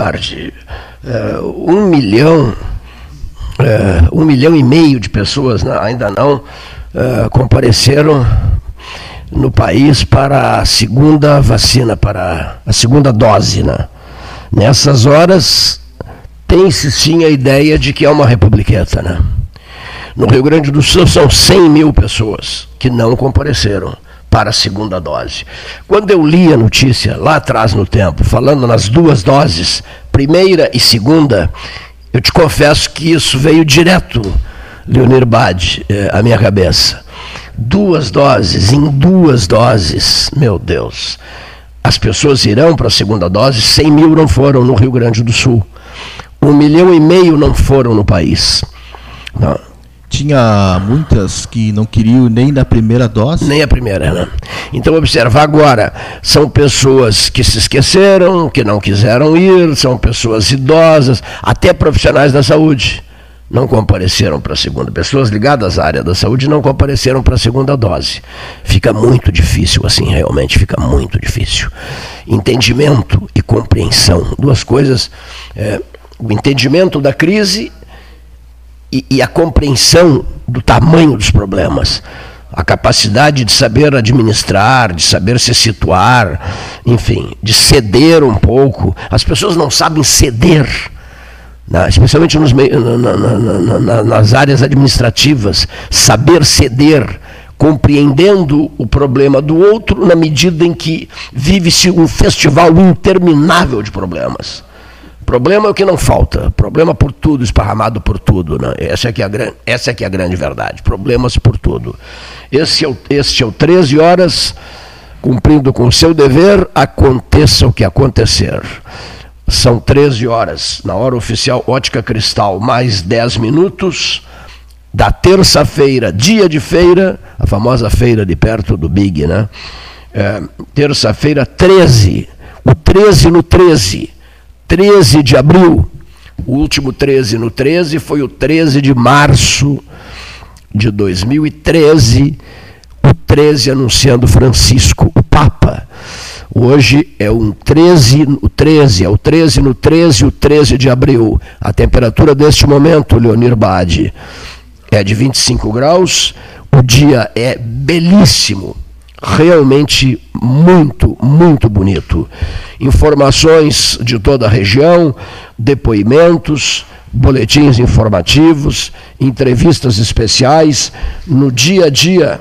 tarde. É, um milhão, é, um milhão e meio de pessoas, né, ainda não, é, compareceram no país para a segunda vacina, para a segunda dose. Né? Nessas horas, tem-se sim a ideia de que é uma republiqueta. Né? No Rio Grande do Sul são 100 mil pessoas que não compareceram para a segunda dose. Quando eu li a notícia lá atrás no tempo, falando nas duas doses, primeira e segunda, eu te confesso que isso veio direto, Leonir Bade, eh, à minha cabeça. Duas doses, em duas doses, meu Deus. As pessoas irão para a segunda dose, 100 mil não foram no Rio Grande do Sul. Um milhão e meio não foram no país. Não tinha muitas que não queriam nem na primeira dose? Nem a primeira, né? Então, observa agora, são pessoas que se esqueceram, que não quiseram ir, são pessoas idosas, até profissionais da saúde não compareceram para a segunda. Pessoas ligadas à área da saúde não compareceram para a segunda dose. Fica muito difícil assim, realmente fica muito difícil. Entendimento e compreensão, duas coisas. É, o entendimento da crise e, e a compreensão do tamanho dos problemas a capacidade de saber administrar, de saber se situar, enfim, de ceder um pouco. As pessoas não sabem ceder, né? especialmente nos na, na, na, nas áreas administrativas, saber ceder, compreendendo o problema do outro na medida em que vive-se um festival interminável de problemas. Problema é o que não falta. Problema por tudo, esparramado por tudo. Né? Essa, é que é a, essa é que é a grande verdade. Problemas por tudo. Esse é o, este é o 13 horas, cumprindo com o seu dever, aconteça o que acontecer. São 13 horas, na hora oficial Ótica Cristal, mais 10 minutos da terça-feira, dia de feira, a famosa feira de perto do Big, né? É, terça-feira 13, o 13 no 13 13 de abril, o último 13 no 13 foi o 13 de março de 2013, o 13 anunciando Francisco, o Papa. Hoje é um 13, o 13, é o 13 no 13, o 13 de abril. A temperatura deste momento, Leonir Bade, é de 25 graus. O dia é belíssimo, realmente muito, muito bonito. Informações de toda a região, depoimentos, boletins informativos, entrevistas especiais no dia a dia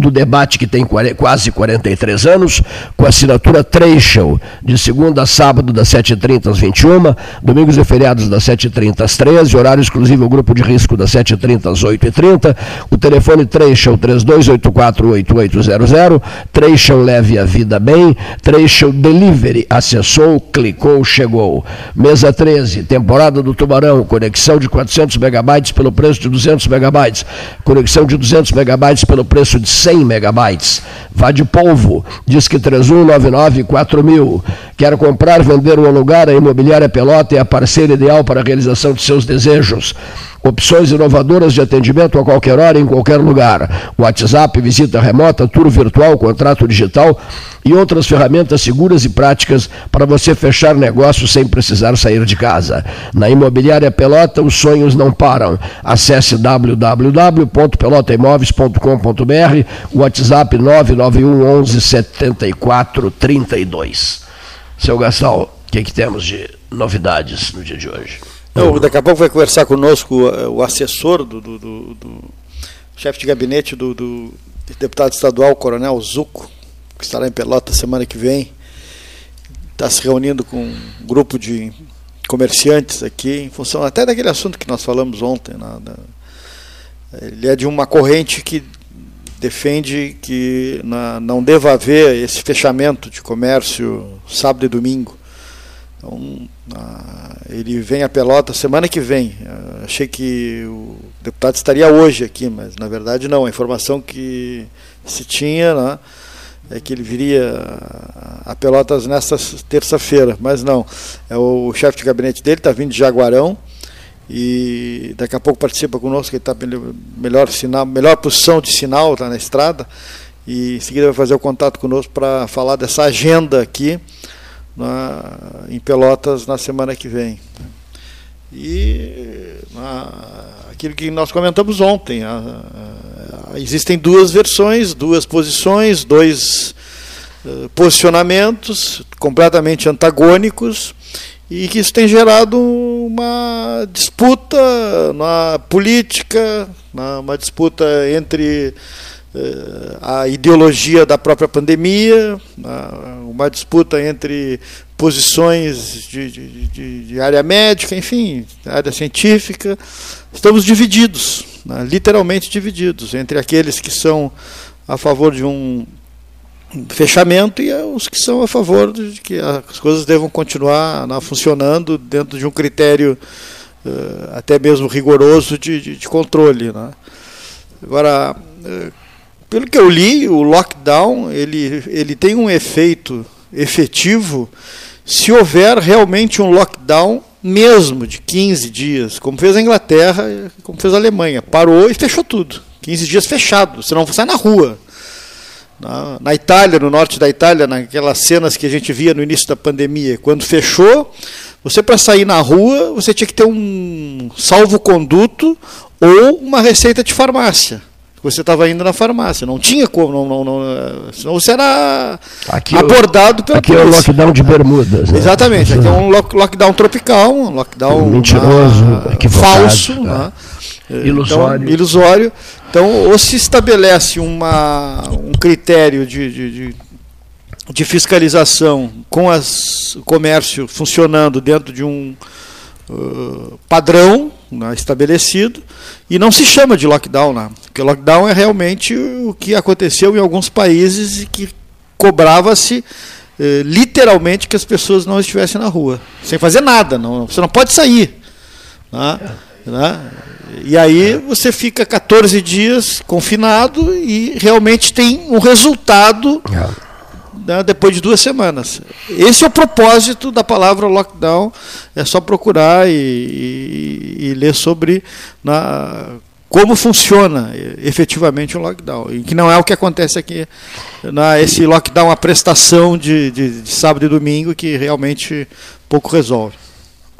do debate que tem quase 43 anos, com assinatura Treichel, de segunda a sábado, das 7h30 às 21 domingos e feriados das 7h30 às 13 horário exclusivo ao grupo de risco das 7h30 às 8h30, o telefone Treichel 32848800, Treichel leve a vida bem, Treichel Delivery, acessou, clicou, chegou. Mesa 13, temporada do Tubarão, conexão de 400 megabytes pelo preço de 200 megabytes, conexão de 200 megabytes pelo preço de 100 100 megabytes. Vá de polvo, diz que 31994000. Quer comprar, vender ou alugar? A Imobiliária Pelota é a parceira ideal para a realização de seus desejos. Opções inovadoras de atendimento a qualquer hora, em qualquer lugar. WhatsApp, visita remota, tour virtual, contrato digital e outras ferramentas seguras e práticas para você fechar negócios sem precisar sair de casa. Na Imobiliária Pelota, os sonhos não param. Acesse www.pelotaimoveis.com.br, WhatsApp 991 11 74 32. Seu Gastal, o que, que temos de novidades no dia de hoje? Não, daqui a pouco vai conversar conosco o, o assessor do, do, do, do chefe de gabinete do, do, deputado estadual, Coronel Zuco, que estará em Pelota semana que vem. Está se reunindo com um grupo de comerciantes aqui, em função até daquele assunto que nós falamos ontem. Né, da, ele é de uma corrente que defende que na, não deva haver esse fechamento de comércio sábado e domingo. Então, ele vem a Pelota semana que vem. achei que o deputado estaria hoje aqui, mas na verdade não. A informação que se tinha né, é que ele viria a Pelotas nesta terça-feira, mas não. É o chefe de gabinete dele está vindo de Jaguarão e daqui a pouco participa conosco, ele está melhor sinal, melhor posição de sinal, na estrada, e em seguida vai fazer o contato conosco para falar dessa agenda aqui na, em Pelotas na semana que vem. E na, aquilo que nós comentamos ontem, a, a, existem duas versões, duas posições, dois uh, posicionamentos completamente antagônicos e que isso tem gerado uma disputa na política, uma disputa entre a ideologia da própria pandemia, uma disputa entre posições de, de, de, de, área médica, enfim, área científica. Estamos divididos, né, literalmente divididos, entre aqueles que são a favor de um fechamento e os que são a favor de que as coisas devam continuar né, funcionando dentro de um critério uh, até mesmo rigoroso de, de controle. Né. Agora, uh, pelo que eu li, o lockdown ele, ele tem um efeito efetivo se houver realmente um lockdown mesmo de 15 dias, como fez a Inglaterra, como fez a Alemanha, parou e fechou tudo. 15 dias fechado, você não sai na rua. Na, na, Itália, no norte da Itália, naquelas cenas que a gente via no início da pandemia, quando fechou, você para sair na rua, você tinha que ter um salvo-conduto ou uma receita de farmácia você estava indo na farmácia. Não tinha como, não, não, não, senão você era aqui abordado pelo Aqui polícia. é o lockdown de Bermudas. Né? Exatamente, aqui é um lockdown tropical, um lockdown mentiroso, ah, falso, tá. né? ilusório. Então, ilusório. Então, ou se estabelece uma, um critério de, de, de, de fiscalização com as, o comércio funcionando dentro de um uh, padrão né, estabelecido, e não se chama de lockdown, né, porque lockdown é realmente o que aconteceu em alguns países e que cobrava-se eh, literalmente que as pessoas não estivessem na rua, sem fazer nada, não, você não pode sair. Né, né, e aí você fica 14 dias confinado e realmente tem um resultado é né, depois de duas semanas. Esse é o propósito da palavra lockdown. É só procurar e, e, e ler sobre na, como funciona efetivamente o lockdown. E que não é o que acontece aqui. Na, esse lockdown, a prestação de, de, de sábado e domingo, que realmente pouco resolve.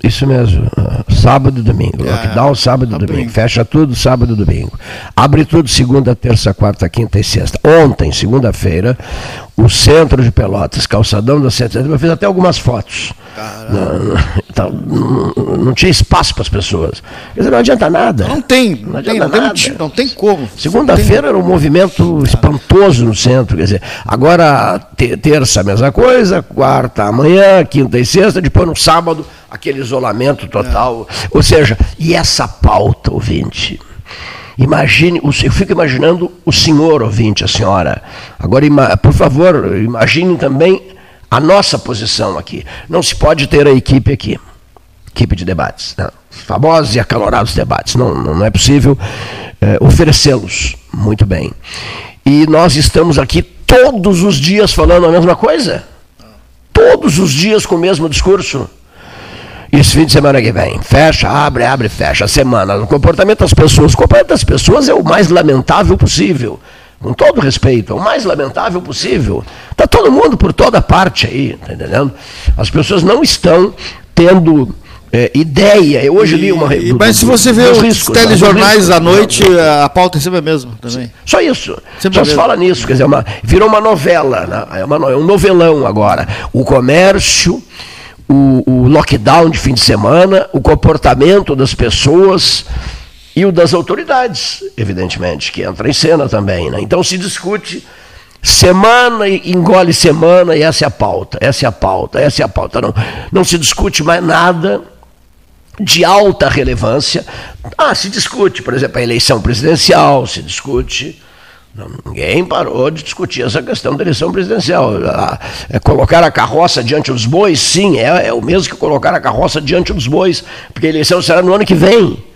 Isso mesmo. Sábado e domingo. É, Lockdown, sábado e domingo. domingo. Fecha tudo sábado e domingo. Abre tudo segunda, terça, quarta, quinta e sexta. Ontem, segunda-feira, o centro de Pelotas, calçadão da 7 eu fiz até algumas fotos. Não, então, não, não, tinha espaço para as pessoas. Quer dizer, não adianta nada. Não tem, não, adianta tem, nada. Tem, não tem como. Segunda-feira era um movimento espantoso no centro. Quer dizer, agora terça a mesma coisa, quarta amanhã, quinta e sexta, depois no sábado aquele isolamento total. É. Ou seja, e essa pauta, ouvinte? Imagine, eu fico imaginando o senhor ouvinte, a senhora. Agora, por favor, imagine também a nossa posição aqui. Não se pode ter a equipe aqui, equipe de debates, né? famosos e acalorados debates. Não, não é possível é, oferecê-los muito bem. E nós estamos aqui todos os dias falando a mesma coisa. Todos os dias com o mesmo discurso. Isso fim de semana que vem. Fecha, abre, abre, fecha. A semana. O comportamento das pessoas. O comportamento das pessoas é o mais lamentável possível. Com todo respeito, é o mais lamentável possível. Está todo mundo por toda parte aí, tá entendendo? As pessoas não estão tendo é, ideia. Eu hoje li uma. E, mas se você vê os riscos, né? telejornais à noite, a pauta é sempre a mesma também. Só isso. Sempre Só se fala nisso. Quer dizer, é uma, virou uma novela. Né? É, uma, é um novelão agora. O comércio o, o lockdown de fim de semana, o comportamento das pessoas e o das autoridades, evidentemente, que entra em cena também. Né? Então se discute semana e engole semana e essa é a pauta, essa é a pauta, essa é a pauta. Não, não se discute mais nada de alta relevância. Ah, se discute, por exemplo, a eleição presidencial, se discute Ninguém parou de discutir essa questão da eleição presidencial. É colocar a carroça diante dos bois, sim, é, é o mesmo que colocar a carroça diante dos bois, porque a eleição será no ano que vem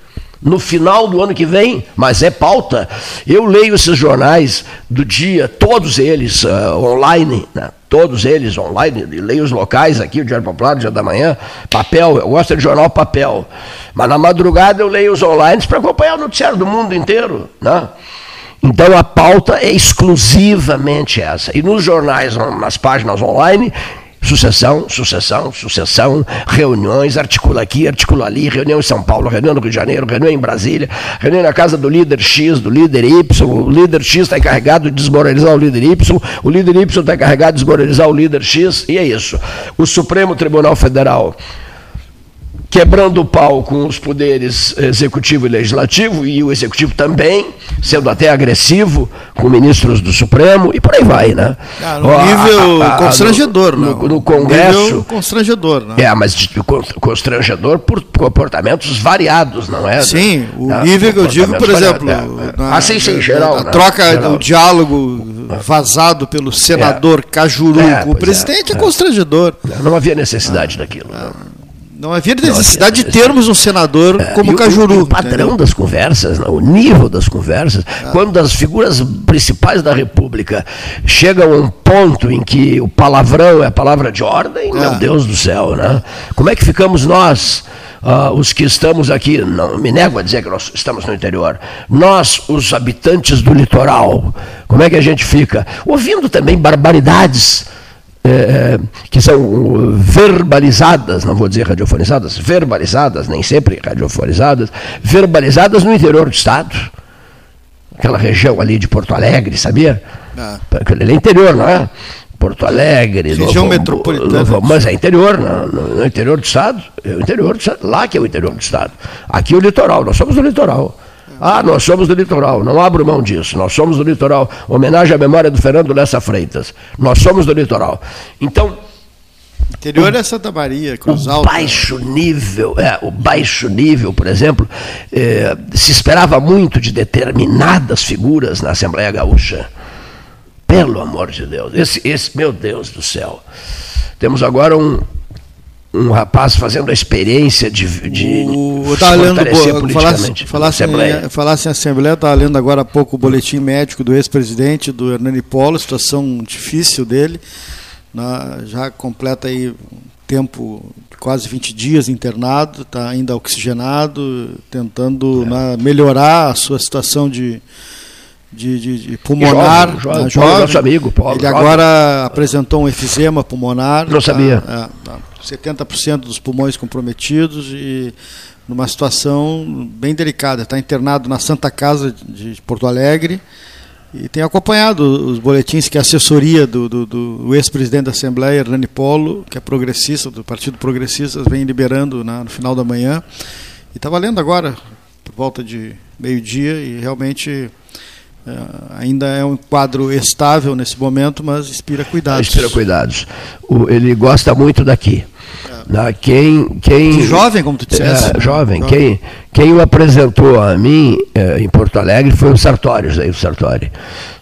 no final do ano que vem, mas é pauta. Eu leio esses jornais do dia, todos eles uh, online, né? todos eles online, leio os locais aqui, o Diário Popular, o Dia da Manhã, papel, eu gosto de jornal papel, mas na madrugada eu leio os online para acompanhar o noticiário do mundo inteiro. Né? Então a pauta é exclusivamente essa. E nos jornais, nas páginas online, Sucessão, sucessão, sucessão, reuniões, articula aqui, articula ali, reunião em São Paulo, reunião no Rio de Janeiro, reunião em Brasília, reunião na casa do líder X, do líder Y, o líder X está encarregado de desmoralizar o líder Y, o líder Y está encarregado de desmoralizar o líder X, e é isso. O Supremo Tribunal Federal quebrando o pau com os poderes executivo e legislativo, e o executivo também, sendo até agressivo com ministros do Supremo, e por aí vai, né? Ah, no nível a, a, a, constrangedor, no, no, no Congresso. Nível constrangedor, né? É, mas constrangedor por comportamentos variados, não é? Sim, o né? nível que eu digo, por exemplo. É, na, assim, sim, geral. A né? troca, geral. o diálogo vazado pelo senador é. Cajuru é, com o presidente é, é constrangedor. Não havia necessidade ah, daquilo. Ah. Não havia necessidade de termos um senador é, como o Cajuru. O, o padrão entendeu? das conversas, o nível das conversas, ah. quando as figuras principais da República chegam a um ponto em que o palavrão é a palavra de ordem, ah. meu Deus do céu, né? Como é que ficamos nós? Uh, os que estamos aqui, não me nego a dizer que nós estamos no interior, nós, os habitantes do litoral, como é que a gente fica? Ouvindo também barbaridades é, é, que são verbalizadas, não vou dizer radiofonizadas, verbalizadas, nem sempre radiofonizadas, verbalizadas no interior do Estado. Aquela região ali de Porto Alegre, sabia? Ah. Aquele é interior, não é? Porto Alegre, região Novo, metropolitana. Novo, mas é interior, no, no, no, interior do Estado. É o interior do Estado. Lá que é o interior do Estado. Aqui é o litoral, nós somos do litoral. Ah, nós somos do litoral, não abro mão disso. Nós somos do litoral. Homenagem à memória do Fernando Lessa Freitas. Nós somos do litoral. Então. Interior é Santa Maria, Cruz Alta. O baixo nível, é, o baixo nível, por exemplo, é, se esperava muito de determinadas figuras na Assembleia Gaúcha. Pelo amor de Deus. Esse, esse, meu Deus do céu. Temos agora um, um rapaz fazendo a experiência de, de o, fortalecer lendo, politicamente. Falasse, Assembleia. Falasse em Assembleia, estava lendo agora há pouco o boletim médico do ex-presidente, do Hernani Polo, situação difícil dele, na, já completa aí tempo de quase 20 dias internado, está ainda oxigenado, tentando é. na, melhorar a sua situação de, de, de, de pulmonar. Jovem, jovem, jovem. nosso amigo, Paulo, Ele agora apresentou um efizema pulmonar. Não sabia. Tá, é, tá 70% dos pulmões comprometidos e numa situação bem delicada. Está internado na Santa Casa de Porto Alegre e tem acompanhado os boletins que a assessoria do, do, do ex-presidente da Assembleia, Hernani Polo, que é progressista, do Partido Progressista, vem liberando na, no final da manhã. E está valendo agora, por volta de meio-dia, e realmente ainda é um quadro estável nesse momento, mas inspira cuidados. Inspira cuidados. Ele gosta muito daqui. É. Quem, quem, jovem, como tu disseste. É, jovem. jovem. Quem, quem o apresentou a mim é, em Porto Alegre foi o Sartori, José Sartori.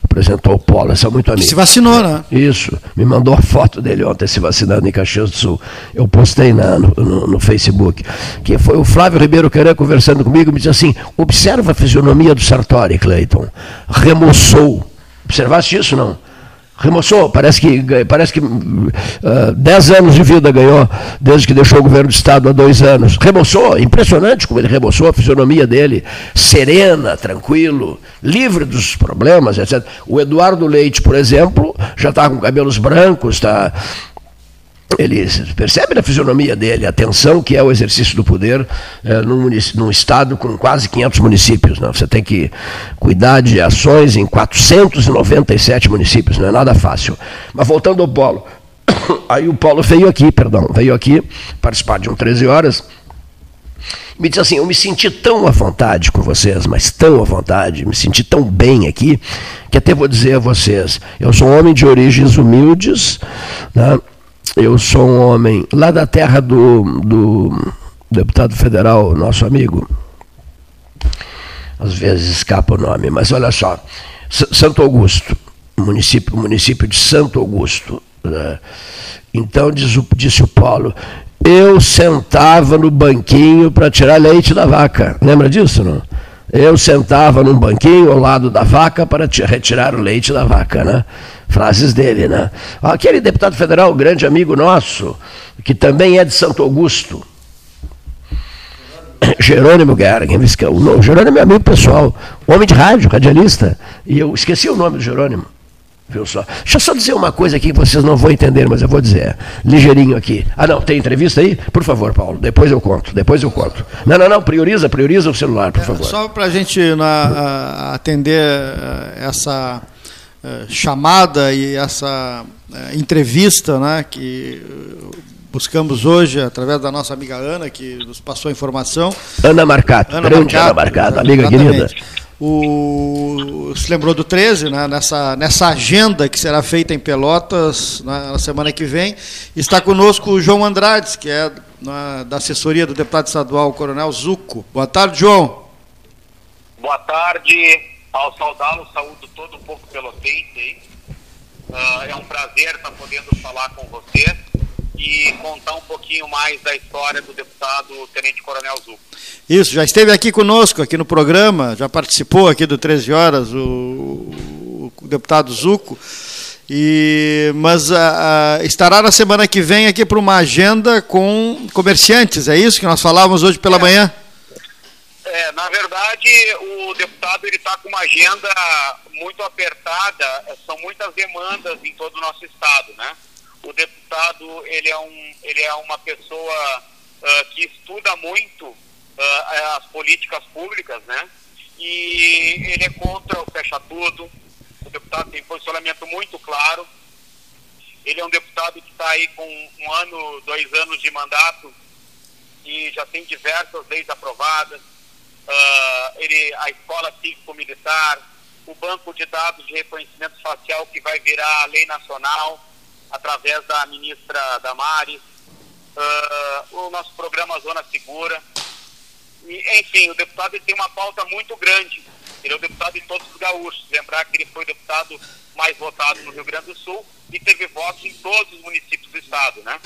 Apresentou o Polo, são muito amigos. Se vacinou, né? Isso. Me mandou a foto dele ontem se vacinando em Caxias do Sul. Eu postei na, no, no, no, Facebook. Que foi o Flávio Ribeiro Querer conversando comigo me disse assim: observa a fisionomia do Sartori, Cleiton. Remoçou. Observaste isso, não? Remoçou, parece que, parece que uh, ah, 10 anos de vida ganhou desde que deixou o governo do Estado há dois anos. Remoçou, impressionante como ele remoçou a fisionomia dele, serena, tranquilo, livre dos problemas, etc. O Eduardo Leite, por exemplo, já está com cabelos brancos, está ele percebe na fisionomia dele a tensão que é o exercício do poder é, num, num, estado com quase 500 municípios. Né? Você tem que cuidar de ações em 497 municípios, não é nada fácil. Mas voltando ao Polo, aí o Polo veio aqui, perdão, veio aqui participar de um 13 horas. Me disse assim: Eu me senti tão à vontade com vocês, mas tão à vontade, me senti tão bem aqui, que até vou dizer a vocês: eu sou um homem de origens humildes, né? Eu sou um homem lá da terra do, do deputado federal, nosso amigo. Às vezes escapa o nome, mas olha só. Santo Augusto, município, município de Santo Augusto. Né? Então diz o, disse o Paulo, eu sentava no banquinho para tirar leite da vaca. Lembra disso, não? Eu sentava num banquinho ao lado da vaca para retirar o leite da vaca, né? Frases dele, né? Aquele deputado federal, grande amigo nosso, que também é de Santo Augusto, Jerônimo Gergen, o Jerônimo é meu amigo pessoal, homem de rádio, radialista, e eu esqueci o nome do Jerônimo. Viu só? Deixa eu só dizer uma coisa aqui que vocês não vão entender, mas eu vou dizer. Ligeirinho aqui. Ah, não, tem entrevista aí? Por favor, Paulo, depois eu conto, depois eu conto. Não, não, não, prioriza, prioriza o celular, por é, favor. Só para a gente na, atender eh, essa chamada e essa uh, entrevista né, que buscamos hoje através da nossa amiga Ana, que nos passou a informação. Ana Marcato, Ana grande Marcato, Ana Marcato, amiga querida. O, se lembrou do 13, né, nessa, nessa agenda que será feita em Pelotas na, na semana que vem. Está conosco o João Andrades, que é na, da assessoria do deputado estadual Coronel Zuco. Boa tarde, João. Boa tarde, ao saudá-lo, saúdo todo o povo pelotense. Uh, é um prazer estar podendo falar com você e contar um pouquinho mais da história do deputado Tenente Coronel Zuco. Isso, já esteve aqui conosco, aqui no programa, já participou aqui do 13 Horas, o, o deputado Zuco. E, mas a, a, estará na semana que vem aqui para uma agenda com comerciantes, é isso que nós falávamos hoje pela é, manhã? É, na verdade, o deputado está com uma agenda muito apertada, são muitas demandas em todo o nosso estado, né? o deputado ele é, um, ele é uma pessoa uh, que estuda muito uh, as políticas públicas, né? E ele é contra o fecha tudo. O deputado tem posicionamento muito claro. Ele é um deputado que está aí com um ano, dois anos de mandato e já tem diversas leis aprovadas. Uh, ele, a escola cívico-militar, o banco de dados de reconhecimento facial que vai virar a lei nacional através da ministra Damares, uh, o nosso programa Zona Segura. E, enfim, o deputado tem uma pauta muito grande. Ele é o deputado em todos os gaúchos. Lembrar que ele foi o deputado mais votado no Rio Grande do Sul e teve votos em todos os municípios do estado, né?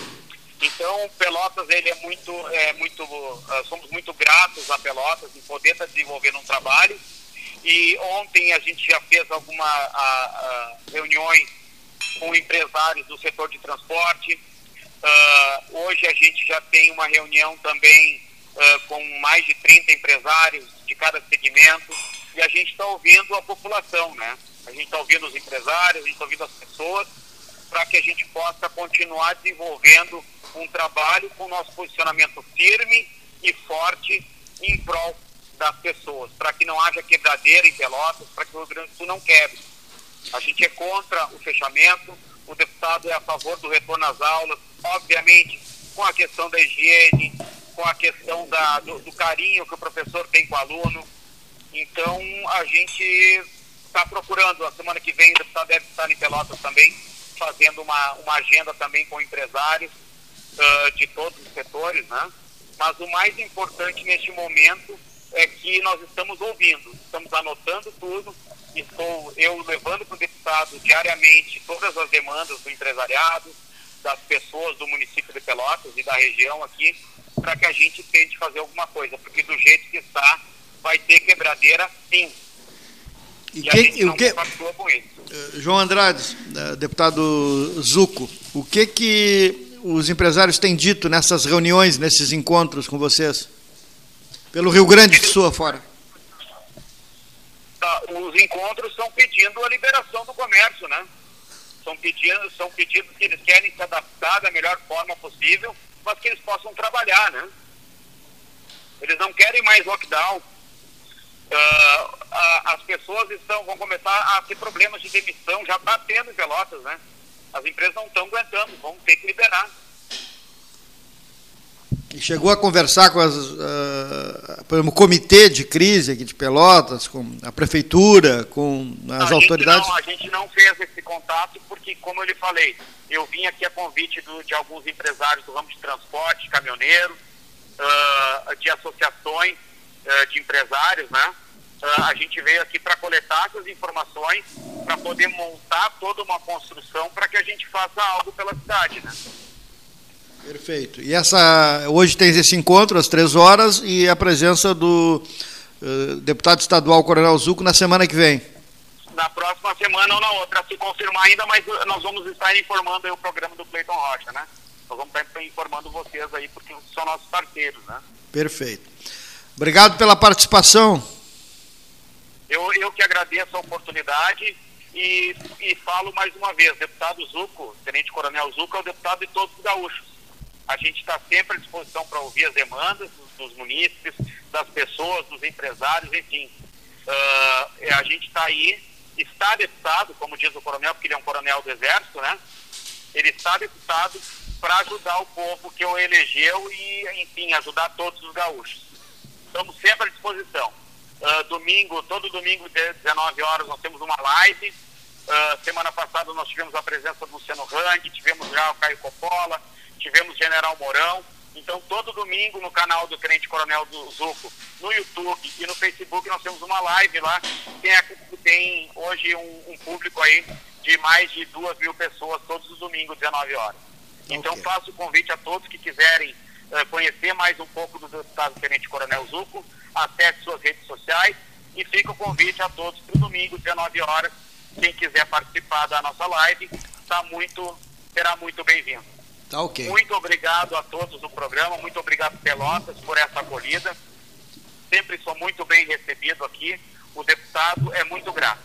Então, Pelotas, ele é muito, é muito, uh, somos muito gratos a Pelotas em poder estar desenvolvendo um trabalho. E ontem a gente já fez algumas reuniões com empresários do setor de transporte. Hoje a gente já tem uma reunião também com mais de 30 empresários de cada segmento e a gente está ouvindo a população, né? A gente está ouvindo os empresários, a gente está ouvindo as pessoas para que a gente possa continuar desenvolvendo um trabalho com nosso posicionamento firme e forte em prol das pessoas, para que não haja quebradeira em Pelotas, para que o Rio Grande do Sul não quebre. A gente é contra o fechamento, o deputado é a favor do retorno às aulas, obviamente com a questão da higiene, com a questão da, do, do carinho que o professor tem com o aluno. Então, a gente está procurando, a semana que vem o deputado deve estar em Pelotas também, fazendo uma, uma agenda também com empresários uh, de todos os setores, né? Mas o mais importante neste momento é que nós estamos ouvindo, estamos anotando tudo, estou eu levando para o deputado diariamente todas as demandas do empresariado, das pessoas do município de Pelotas e da região aqui, para que a gente tente fazer alguma coisa, porque do jeito que está, vai ter quebradeira sim. E, e que, a gente não que, com isso. Eh, João Andrade, eh, deputado Zuco, o que que os empresários têm dito nessas reuniões, nesses encontros com vocês? Pelo Rio Grande do Sul afora os encontros estão pedindo a liberação do comércio, né? São pedidos, são pedidos que eles querem se adaptar da melhor forma possível, mas que eles possam trabalhar, né? Eles não querem mais lockdown. Uh, as pessoas estão, vão começar a ter problemas de demissão, já está tendo em Pelotas, né? As empresas não estão aguentando, vão ter que liberar. E chegou a conversar com as, uh, o comitê de crise aqui de Pelotas, com a prefeitura, com as a autoridades? Não, a gente não fez esse contato porque, como eu lhe falei, eu vim aqui a convite do, de alguns empresários do ramo de transporte, caminhoneiro, uh, de associações uh, de empresários, né? A gente veio aqui para coletar essas informações, para poder montar toda uma construção para que a gente faça algo pela cidade, né? Perfeito. E essa hoje tem esse encontro às três horas e a presença do uh, deputado estadual Coronel Zuco na semana que vem. Na próxima semana ou na outra, se confirmar ainda, mas nós vamos estar informando o programa do Cleiton Rocha, né? Nós vamos estar informando vocês aí, porque são nossos parceiros, né? Perfeito. Obrigado pela participação. Eu, eu que agradeço a oportunidade E, e falo mais uma vez, deputado Zuco, Tenente Coronel Zuco é o deputado de todos os gaúchos. A gente está sempre à disposição para ouvir as demandas dos, dos, munícipes, das pessoas, dos empresários, enfim. Uh, a gente está aí, está deputado, como diz o coronel, porque ele é um coronel do Exército, né? Ele está deputado para ajudar o povo que o elegeu e, enfim, ajudar todos os gaúchos. Estamos sempre à disposição. Uh, domingo, todo domingo, 19 horas, nós temos uma live. Uh, semana passada nós tivemos a presença do Luciano Hang, tivemos já o Caio Coppola, tivemos General Mourão. Então, todo domingo no canal do Tenente Coronel do Zuco, no YouTube e no Facebook, nós temos uma live lá. Tem, tem hoje um, um, público aí de mais de duas mil pessoas todos os domingos, 19 horas. Então, okay. faço o convite a todos que quiserem conhecer mais um pouco do deputado Tenente Coronel Zuco, acesse suas redes sociais e fica o convite a todos para o domingo, 19 horas. Quem quiser participar da nossa live, tá muito, será muito bem-vindo. Tá ok. Muito obrigado a todos do programa, muito obrigado Pelotas por essa acolhida. Sempre sou muito bem recebido aqui. O deputado é muito grato.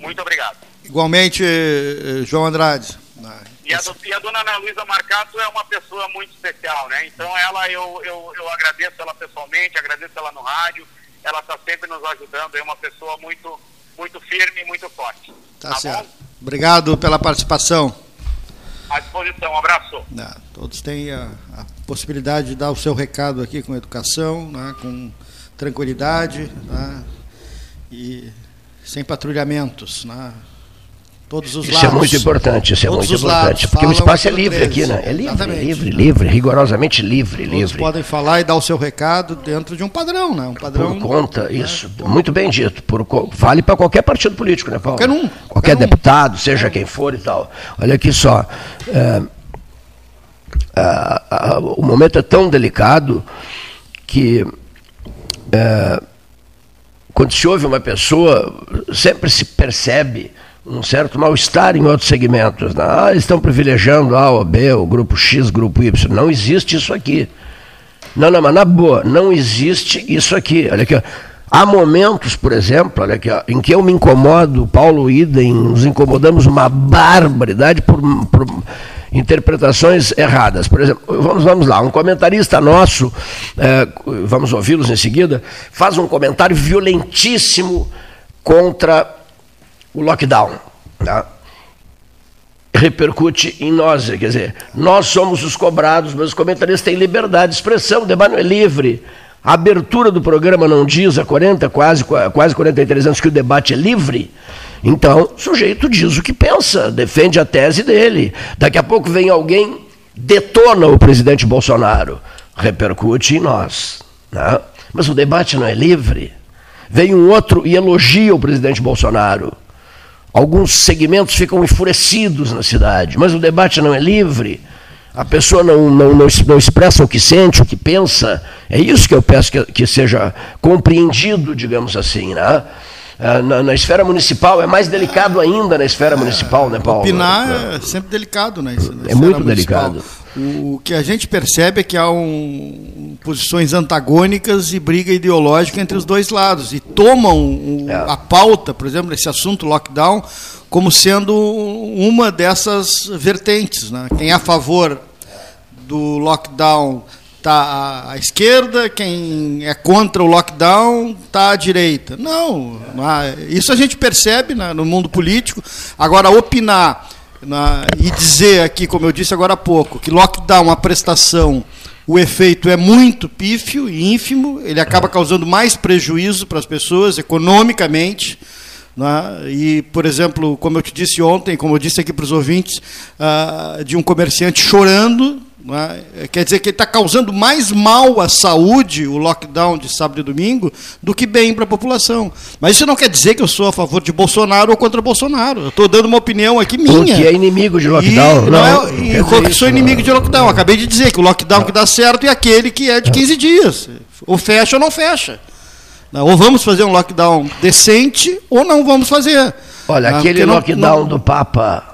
Muito obrigado. Igualmente, eh, João Andrade. E a, e a dona Ana Luísa Marcato é uma pessoa muito especial, né? Então ela, eu, eu, eu agradeço ela pessoalmente, agradeço ela no rádio, ela está sempre nos ajudando, é uma pessoa muito, muito firme e muito forte. Tá, tá certo. Bom? Obrigado pela participação à disposição. Um abraço. Não, todos têm a, a, possibilidade de dar o seu recado aqui com educação, né, com tranquilidade né, e sem patrulhamentos. Né, todos os isso lados. Isso é muito importante, isso é muito importante. Porque o espaço é livre aqui, né? É livre, livre, livre, rigorosamente livre, todos livre. podem falar e dar o seu recado dentro de um padrão, né? Um padrão. Por conta, isso. Né? Muito bem dito. Por, vale para qualquer partido político, né, Paulo? Qualquer um. Qualquer, qualquer deputado, um. seja quem for e tal. Olha aqui só. É, o momento é tão delicado que. É, quando se ouve uma pessoa, sempre se percebe um certo mal-estar em outros segmentos. Né? Ah, estão privilegiando A ou B, o grupo X, grupo Y. Não existe isso aqui. Não, não, mas na boa, não existe isso aqui. Olha aqui, ó. Há momentos, por exemplo, olha aqui, ó, em que eu me incomodo, Paulo Idem, nos incomodamos uma barbaridade por, por interpretações erradas. Por exemplo, vamos, vamos lá, um comentarista nosso, é, vamos ouvi-los em seguida, faz um comentário violentíssimo contra o lockdown. Tá? Repercute em nós, quer dizer, nós somos os cobrados, mas os comentaristas têm liberdade de expressão, o debate não é livre. A abertura do programa não diz há 40, quase, quase 43 anos que o debate é livre. Então, o sujeito diz o que pensa, defende a tese dele. Daqui a pouco vem alguém, detona o presidente Bolsonaro. Repercute em nós. Né? Mas o debate não é livre. Vem um outro e elogia o presidente Bolsonaro. Alguns segmentos ficam enfurecidos na cidade, mas o debate não é livre. A pessoa não, não, não, não expressa o que sente, o que pensa. É isso que eu peço que, que seja compreendido, digamos assim. Né? É, na, na, esfera municipal é mais delicado ainda na esfera municipal, né, Paulo? Opinar é sempre delicado, né? É muito municipal. delicado. O que a gente percebe é que há um, posições antagônicas e briga ideológica entre os dois lados. E tomam o, é. a pauta, por exemplo, esse assunto lockdown, como sendo uma dessas vertentes. Né? Quem é a favor do lockdown está à esquerda, quem é contra o lockdown está à direita. Não, isso a gente percebe no mundo político. Agora, opinar na, e dizer aqui, como eu disse agora há pouco, que lockdown, a prestação, o efeito é muito pífio e ínfimo, ele acaba causando mais prejuízo para as pessoas economicamente. Né? E, por exemplo, como eu te disse ontem, como eu disse aqui para os ouvintes, uh, de um comerciante chorando é? Quer dizer que ele está causando mais mal à saúde, o lockdown de sábado e domingo, do que bem para a população. Mas isso não quer dizer que eu sou a favor de Bolsonaro ou contra Bolsonaro. Eu estou dando uma opinião aqui minha. Porque é inimigo de lockdown. E, não, é, não é, que sou inimigo não. de lockdown. Acabei de dizer que o lockdown que dá certo é aquele que é de 15 dias. Ou fecha ou não fecha. Ou vamos fazer um lockdown decente ou não vamos fazer. Olha, aquele lockdown não... do Papa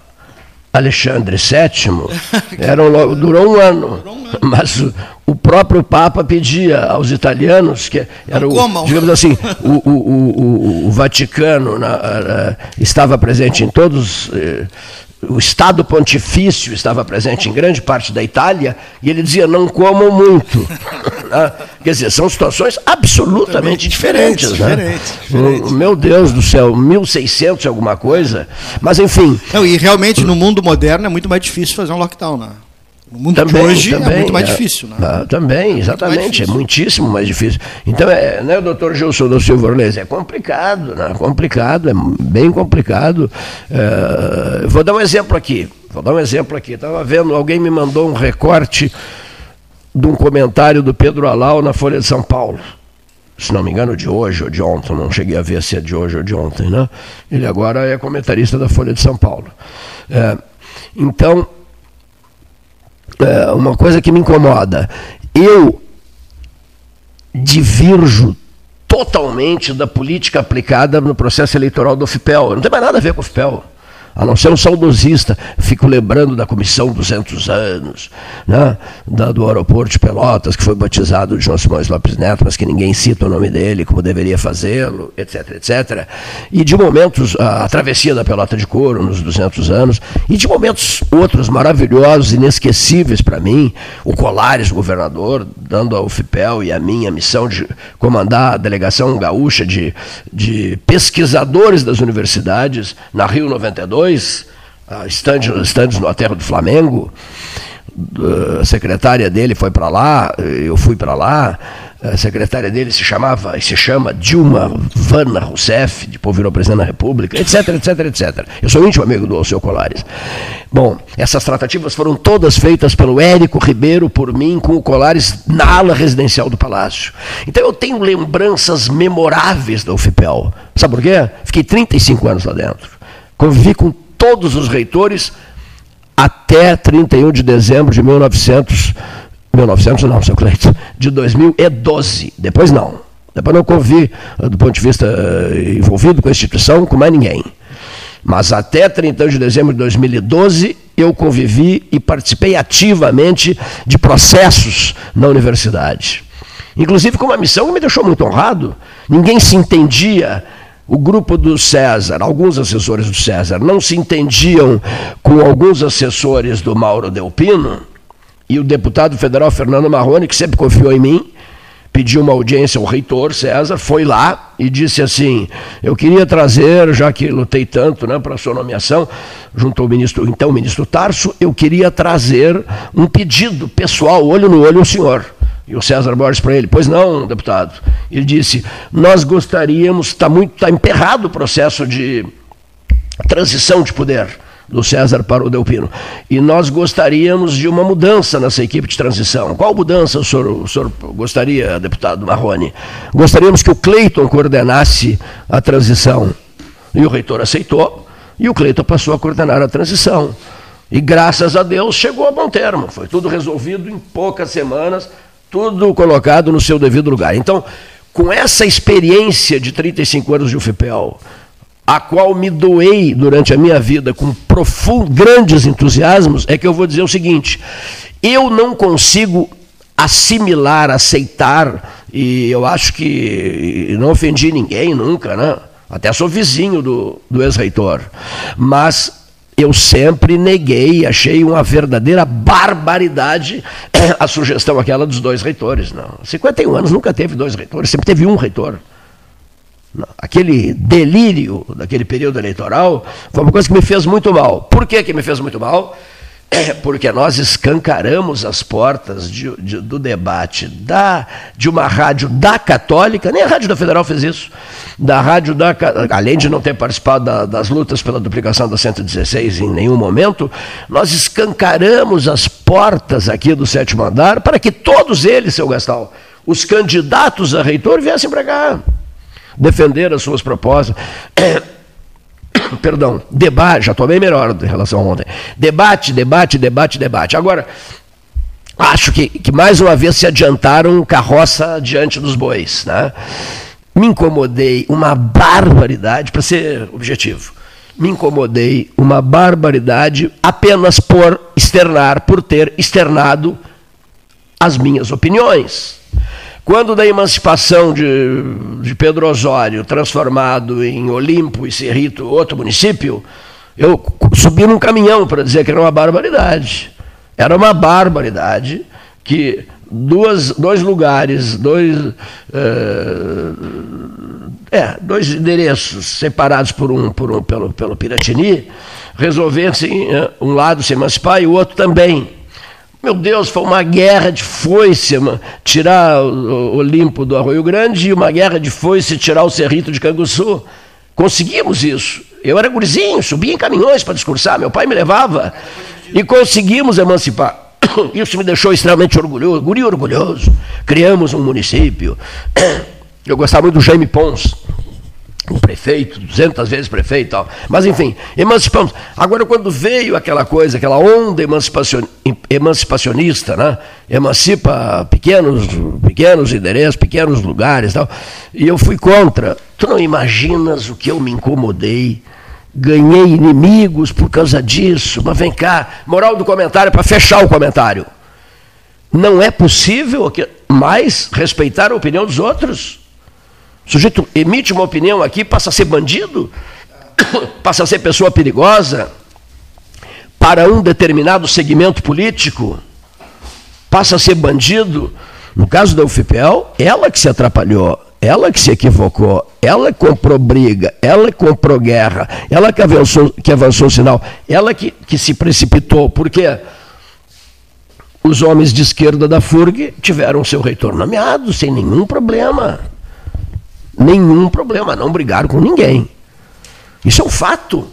Alexandre VII eram logo, durou um ano, mas o, o próprio Papa pedia aos italianos que era o, digamos assim o, o, o, o Vaticano na, estava presente em todos eh, o Estado Pontifício estava presente em grande parte da Itália e ele dizia: não comam muito. Né? Quer dizer, são situações absolutamente diferentes. diferentes, né? diferentes, Meu Deus do céu, 1600 alguma coisa. Mas enfim. Não, e realmente no mundo moderno é muito mais difícil fazer um lockdown, né? No mundo também, hoje também, é muito mais é, difícil, né? Ah, também, exatamente, é muitíssimo mais difícil. Então, é, né, doutor Gilson do Silva Orlez, é complicado, né? Complicado, é bem complicado. É, vou dar um exemplo aqui. Vou dar um exemplo aqui. Estava vendo, alguém me mandou um recorte de um comentário do Pedro Alau na Folha de São Paulo. Se não me engano, de hoje ou de ontem, não cheguei a ver se é de hoje ou de ontem, né? Ele agora é comentarista da Folha de São Paulo. É, então, é, uma coisa que me incomoda. Eu divirjo totalmente da política aplicada no processo eleitoral do FIPEL. Não tem mais nada a ver com o FIPEL a não ser um saudosista, fico lembrando da Comissão 200 anos, né, da, do aeroporto de Pelotas, que foi batizado de João Simões Lopes Neto, mas que ninguém cita o nome dele como deveria fazê-lo, etc, etc. E de momentos, a, a travessia da Pelota de Couro, nos 200 anos, e de momentos outros maravilhosos, inesquecíveis para mim, o Colares, governador, dando ao FIPEL e a minha missão de comandar a delegação gaúcha de, de pesquisadores das universidades na Rio 92, dois estandes, no aterro do Flamengo. A secretária dele foi para lá, eu fui para lá. A secretária dele se chamava e se chama Dilma Vana Rousseff, depois virou presidente da República, etc, etc, etc. Eu sou íntimo amigo do Alceu Colares. Bom, essas tratativas foram todas feitas pelo Érico Ribeiro, por mim, com o Colares na ala residencial do Palácio. Então eu tenho lembranças memoráveis da UFPEL. Sabe por quê? Fiquei 35 anos lá dentro. Convivi com todos os reitores até 31 de dezembro de 1900, 1900 não, seu Cleiton, de 2012. Depois não. Depois não convivi, do ponto de vista eh, envolvido com a instituição, com mais ninguém. Mas até 31 de dezembro de 2012, eu convivi e participei ativamente de processos na universidade. Inclusive com uma missão que me deixou muito honrado. Ninguém se entendia o grupo do César, alguns assessores do César, não se entendiam com alguns assessores do Mauro Delpino, e o deputado federal Fernando Marrone, que sempre confiou em mim, pediu uma audiência ao reitor César, foi lá e disse assim: Eu queria trazer, já que lutei tanto né, para a sua nomeação, junto ao ministro, então ministro Tarso, eu queria trazer um pedido pessoal, olho no olho, ao senhor. E o César Borges para ele, pois não, deputado. Ele disse, nós gostaríamos, está muito, está emperrado o processo de transição de poder do César para o Delpino. E nós gostaríamos de uma mudança nessa equipe de transição. Qual mudança o senhor, o senhor gostaria, deputado Marrone? Gostaríamos que o Cleiton coordenasse a transição. E o reitor aceitou, e o Cleiton passou a coordenar a transição. E graças a Deus chegou a bom termo. Foi tudo resolvido em poucas semanas tudo colocado no seu devido lugar. Então, com essa experiência de 35 anos de UFPEL, a qual me doei durante a minha vida com profundo, grandes entusiasmos, é que eu vou dizer o seguinte: eu não consigo assimilar, aceitar, e eu acho que não ofendi ninguém nunca, né? Até sou vizinho do, do ex-reitor. Mas eu sempre neguei, achei uma verdadeira barbaridade a sugestão aquela dos dois reitores. Não. 51 anos nunca teve dois reitores, sempre teve um reitor. Não. Aquele delírio daquele período eleitoral foi uma coisa que me fez muito mal. Por que, que me fez muito mal? É porque nós escancaramos as portas de, de, do debate da, de uma rádio da Católica, nem a Rádio da Federal fez isso, da rádio da além de não ter participado da, das lutas pela duplicação da 116 em nenhum momento, nós escancaramos as portas aqui do sétimo andar para que todos eles, seu Gastal, os candidatos a reitor viessem para cá defender as suas propostas. Perdão, debate, já estou bem melhor em relação a ontem. Debate, debate, debate, debate. Agora, acho que, que mais uma vez se adiantaram carroça diante dos bois. Né? Me incomodei, uma barbaridade, para ser objetivo. me incomodei uma barbaridade apenas por externar, por ter externado as minhas opiniões. Quando da emancipação de, de Pedro Osório, transformado em Olimpo e Cerrito, outro município, eu subi num caminhão para dizer que era uma barbaridade. Era uma barbaridade que duas, dois lugares, dois, é, é, dois endereços separados por um, por um pelo, pelo Piratini, resolvessem é, um lado se emancipar e o outro também. Meu Deus, foi uma guerra de foice tirar o Olimpo do Arroio Grande e uma guerra de foice tirar o Cerrito de Canguçu. Conseguimos isso. Eu era gurizinho, subia em caminhões para discursar, meu pai me levava e conseguimos emancipar. Isso me deixou extremamente orgulhoso, guri orgulhoso. Criamos um município. Eu gostava muito do Jaime Pons, o prefeito, 200 vezes prefeito e tal. Mas, enfim, emancipamos. Agora, quando veio aquela coisa, aquela onda emancipacion, emancipacionista, né? emancipa pequenos, pequenos endereços, pequenos lugares e tal, e eu fui contra. Tu não imaginas o que eu me incomodei ganhei inimigos por causa disso. Mas vem cá, moral do comentário para fechar o comentário. Não é possível mais respeitar a opinião dos outros. O sujeito emite uma opinião aqui, passa a ser bandido, passa a ser pessoa perigosa para um determinado segmento político, passa a ser bandido. No caso da UFPEL, ela que se atrapalhou, ela que se equivocou, ela que comprou briga, ela que comprou guerra, ela que avançou, que avançou o sinal, ela que, que se precipitou, porque os homens de esquerda da FURG tiveram seu reitor nomeado sem nenhum problema. Nenhum problema, não brigaram com ninguém. Isso é um fato.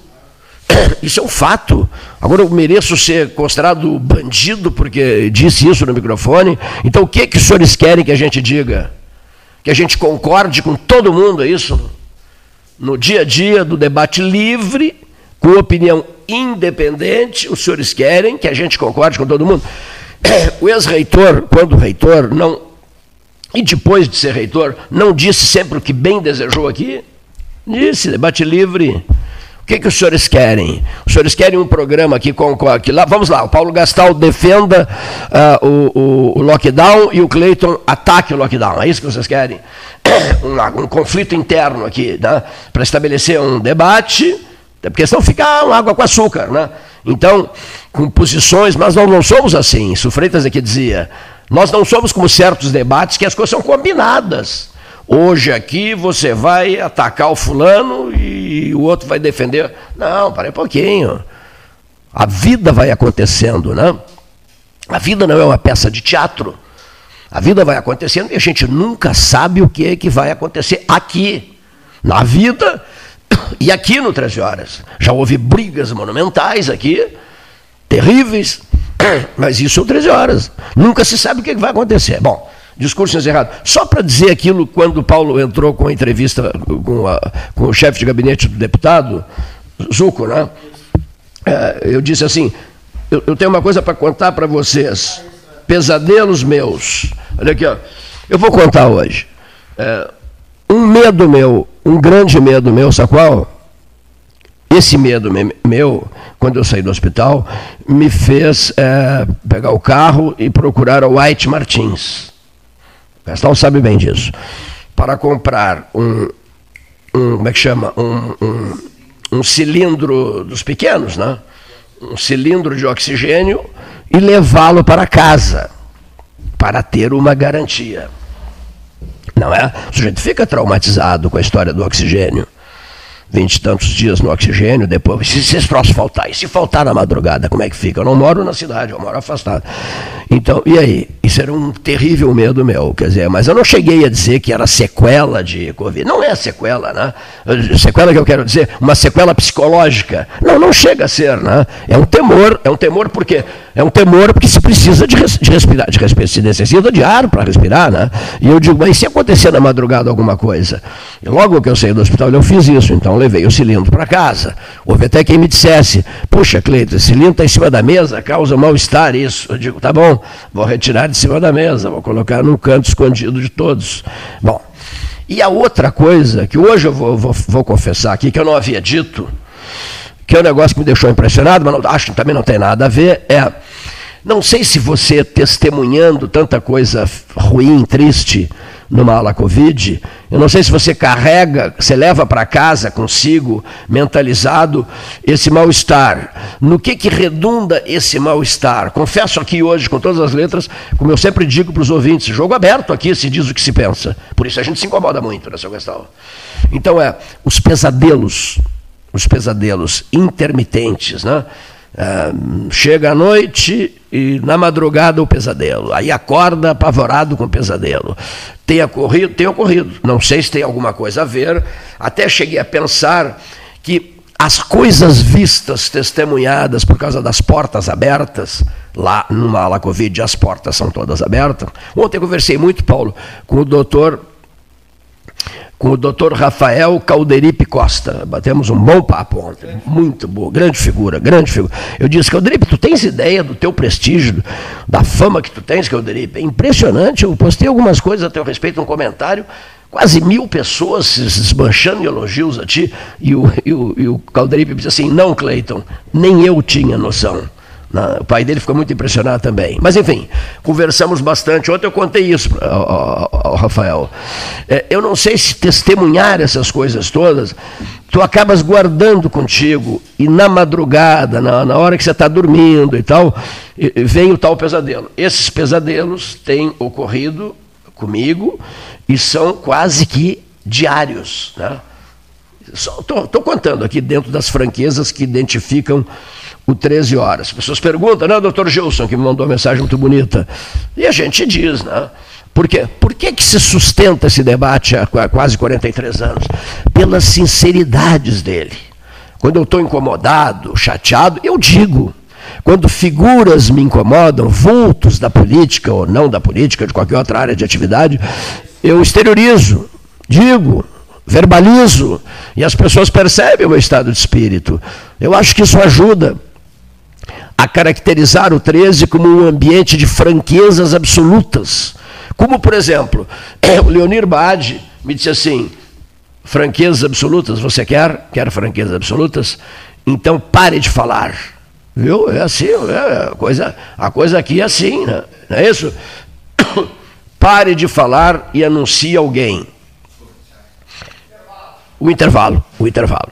Isso é um fato. Agora eu mereço ser considerado bandido porque disse isso no microfone. Então o que, que os senhores querem que a gente diga? que a gente concorde com todo mundo, é isso? No dia a dia do debate livre, com opinião independente, os senhores querem que a gente concorde com todo mundo. O ex-reitor, quando reitor, não. E depois de ser reitor, não disse sempre o que bem desejou aqui? Disse, debate livre. O que, que os senhores querem? Os senhores querem um programa que concorre. Lá, vamos lá, o Paulo Gastal defenda uh, o, o, lockdown e o Cleiton ataque o lockdown. É isso que vocês querem? Um, um conflito interno aqui, né? para estabelecer um debate, porque senão fica água com açúcar. Né? Então, com posições, mas nós não somos assim. Isso o Freitas aqui dizia. Nós não somos como certos debates que as coisas são combinadas. Hoje aqui você vai atacar o fulano e o outro vai defender. Não, para um pouquinho. A vida vai acontecendo, né? A vida não é uma peça de teatro. A vida vai acontecendo e a gente nunca sabe o que é que vai acontecer aqui, na vida e aqui no 13 Horas. Já houve brigas monumentais aqui, terríveis, mas isso são 13 horas. Nunca se sabe o que vai acontecer. Bom, discurso encerrado. Só para dizer aquilo, quando Paulo entrou com a entrevista com, a, com o chefe de gabinete do deputado, Zuco, né? É, eu disse assim: eu, eu tenho uma coisa para contar para vocês. Pesadelos meus. Olha aqui, ó. Eu vou contar hoje. É, um medo meu, um grande medo meu, sabe qual? Esse medo meu, quando eu saí do hospital, me fez é, pegar o carro e procurar o White Martins. O Gastal sabe bem disso. Para comprar um, um como é que chama? Um, um, um cilindro dos pequenos, né? Um cilindro de oxigênio e levá-lo para casa para ter uma garantia. Não é? O sujeito fica traumatizado com a história do oxigênio vinte e tantos dias no oxigênio, depois, se esses troços faltar, e se faltar na madrugada, como é que fica? Eu não moro na cidade, eu moro afastado. Então, e aí? Isso era um terrível medo meu, quer dizer, mas eu não cheguei a dizer que era sequela de Covid. Não é sequela, né? Sequela que eu quero dizer, uma sequela psicológica. Não, não chega a ser, né? É um temor, é um temor porque é um temor porque se precisa de, de respirar, de respirar, se necessita de ar para respirar, né? E eu digo, mas se acontecer na madrugada alguma coisa? E logo que eu saí do hospital, eu fiz isso, então levei o cilindro para casa. Houve até quem me dissesse, puxa, Cleiton, esse cilindro está em cima da mesa, causa mal-estar isso. Eu digo, tá bom, vou retirar de cima da mesa, vou colocar num canto escondido de todos. Bom, e a outra coisa, que hoje eu vou, vou, vou confessar aqui, que eu não havia dito, que é um negócio que me deixou impressionado, mas não, acho que também não tem nada a ver, é. Não sei se você testemunhando tanta coisa ruim, triste, numa ala Covid. Eu não sei se você carrega, você leva para casa consigo, mentalizado, esse mal-estar. No que, que redunda esse mal-estar? Confesso aqui hoje, com todas as letras, como eu sempre digo para os ouvintes, jogo aberto aqui se diz o que se pensa. Por isso a gente se incomoda muito nessa questão. Então é, os pesadelos, os pesadelos intermitentes, né? Chega à noite e na madrugada o pesadelo. Aí acorda apavorado com o pesadelo. Tem ocorrido? Tem ocorrido. Não sei se tem alguma coisa a ver. Até cheguei a pensar que as coisas vistas, testemunhadas por causa das portas abertas, lá numa ala Covid, as portas são todas abertas. Ontem eu conversei muito, Paulo, com o doutor com o doutor Rafael Calderipe Costa. Batemos um bom papo ontem. Muito boa, grande figura, grande figura. Eu disse, Calderipe, tu tens ideia do teu prestígio, da fama que tu tens, Calderipe? É impressionante. Eu postei algumas coisas a teu respeito, um comentário. Quase mil pessoas se desmanchando em elogios a ti. E o, e o, e o Calderipe disse assim: Não, Cleiton, nem eu tinha noção. O pai dele ficou muito impressionado também. Mas, enfim, conversamos bastante. Ontem eu contei isso ao, Rafael. É, eu não sei se testemunhar essas coisas todas, tu acabas guardando contigo e na madrugada, na, na hora que você está dormindo e tal, vem o tal pesadelo. Esses pesadelos têm ocorrido comigo e são quase que diários. Né? Estou contando aqui dentro das franquezas que identificam o 13 horas. As pessoas perguntam, né, doutor Gilson, que me mandou uma mensagem muito bonita. E a gente diz, né? Por quê? Por que, que se sustenta esse debate há quase 43 anos? Pelas sinceridades dele. Quando eu estou incomodado, chateado, eu digo. Quando figuras me incomodam, vultos da política ou não da política, de qualquer outra área de atividade, eu exteriorizo, digo, verbalizo, e as pessoas percebem o meu estado de espírito. Eu acho que isso ajuda a caracterizar o 13 como um ambiente de franquezas absolutas. Como, por exemplo, o Leonir Bade me disse assim: franquezas absolutas, você quer? Quer franquezas absolutas? Então pare de falar. Viu? É assim, é, a, coisa, a coisa aqui é assim, né? não é isso? Pare de falar e anuncie alguém. O intervalo, o intervalo.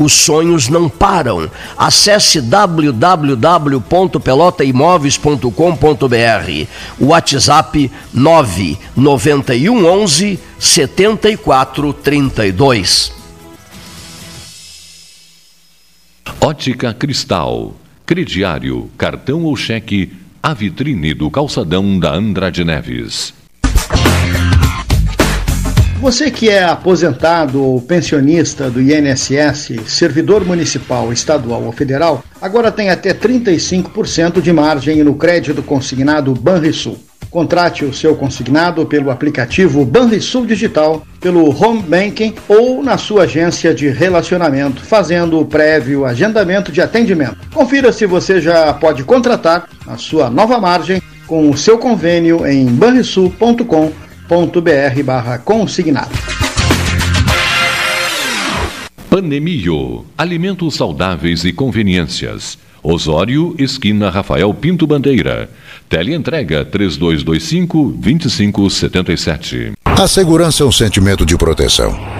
os sonhos não param. Acesse www.pelotaimoveis.com.br. WhatsApp 991 11 7432. Ótica Cristal. Crediário, cartão ou cheque, a vitrine do calçadão da Andrade Neves. Você que é aposentado ou pensionista do INSS, servidor municipal, estadual ou federal, agora tem até 35% de margem no crédito consignado Banrisul. Contrate o seu consignado pelo aplicativo Banrisul Digital, pelo Home Banking ou na sua agência de relacionamento, fazendo o prévio agendamento de atendimento. Confira se você já pode contratar a sua nova margem com o seu convênio em banrisul.com.br barra consignado. Panemio, alimentos saudáveis e conveniências. Osório, esquina Rafael Pinto Bandeira. Teleentrega 3225-2577. A segurança é um sentimento de proteção.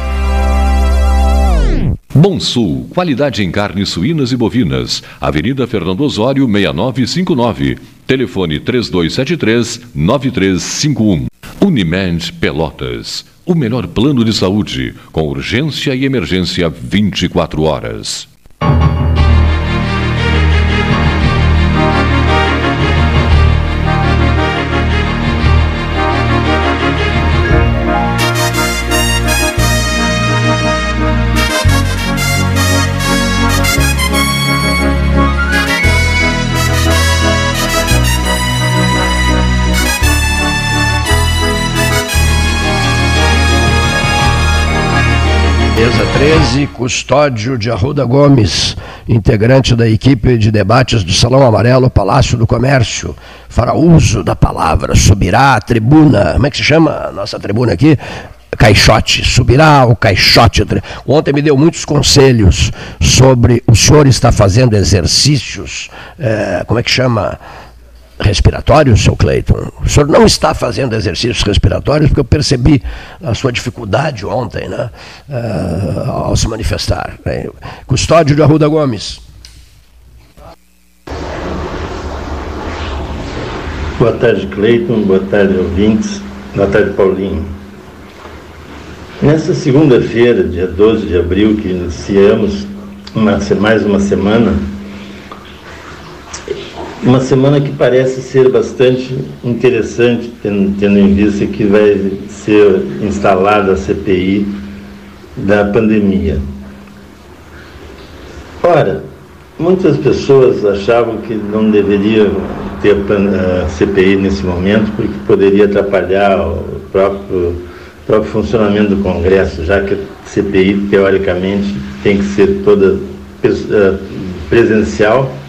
Bom Sul, qualidade em carnes suínas e bovinas. Avenida Fernando Osório, 6959. Telefone 3273-9351. Unimed Pelotas. O melhor plano de saúde, com urgência e emergência 24 horas. 13, Custódio de Arruda Gomes, integrante da equipe de debates do Salão Amarelo, Palácio do Comércio, fará uso da palavra, subirá à tribuna, como é que se chama a nossa tribuna aqui? Caixote, subirá ao caixote. Ontem me deu muitos conselhos sobre o senhor está fazendo exercícios, é, como é que chama? Respiratórios, seu Cleiton? O senhor não está fazendo exercícios respiratórios porque eu percebi a sua dificuldade ontem, né, uh, ao se manifestar. Né? Custódio de Arruda Gomes. Boa tarde, Cleiton. Boa tarde, ouvintes. Boa tarde, Paulinho. Nessa segunda-feira, dia 12 de abril, que iniciamos uma, mais uma semana, uma semana que parece ser bastante interessante, tendo, em vista que vai ser instalada a CPI da pandemia. Ora, muitas pessoas achavam que não deveria ter a CPI nesse momento, porque poderia atrapalhar o próprio, próprio funcionamento do Congresso, já que a CPI, teoricamente, tem que ser toda eh, presencial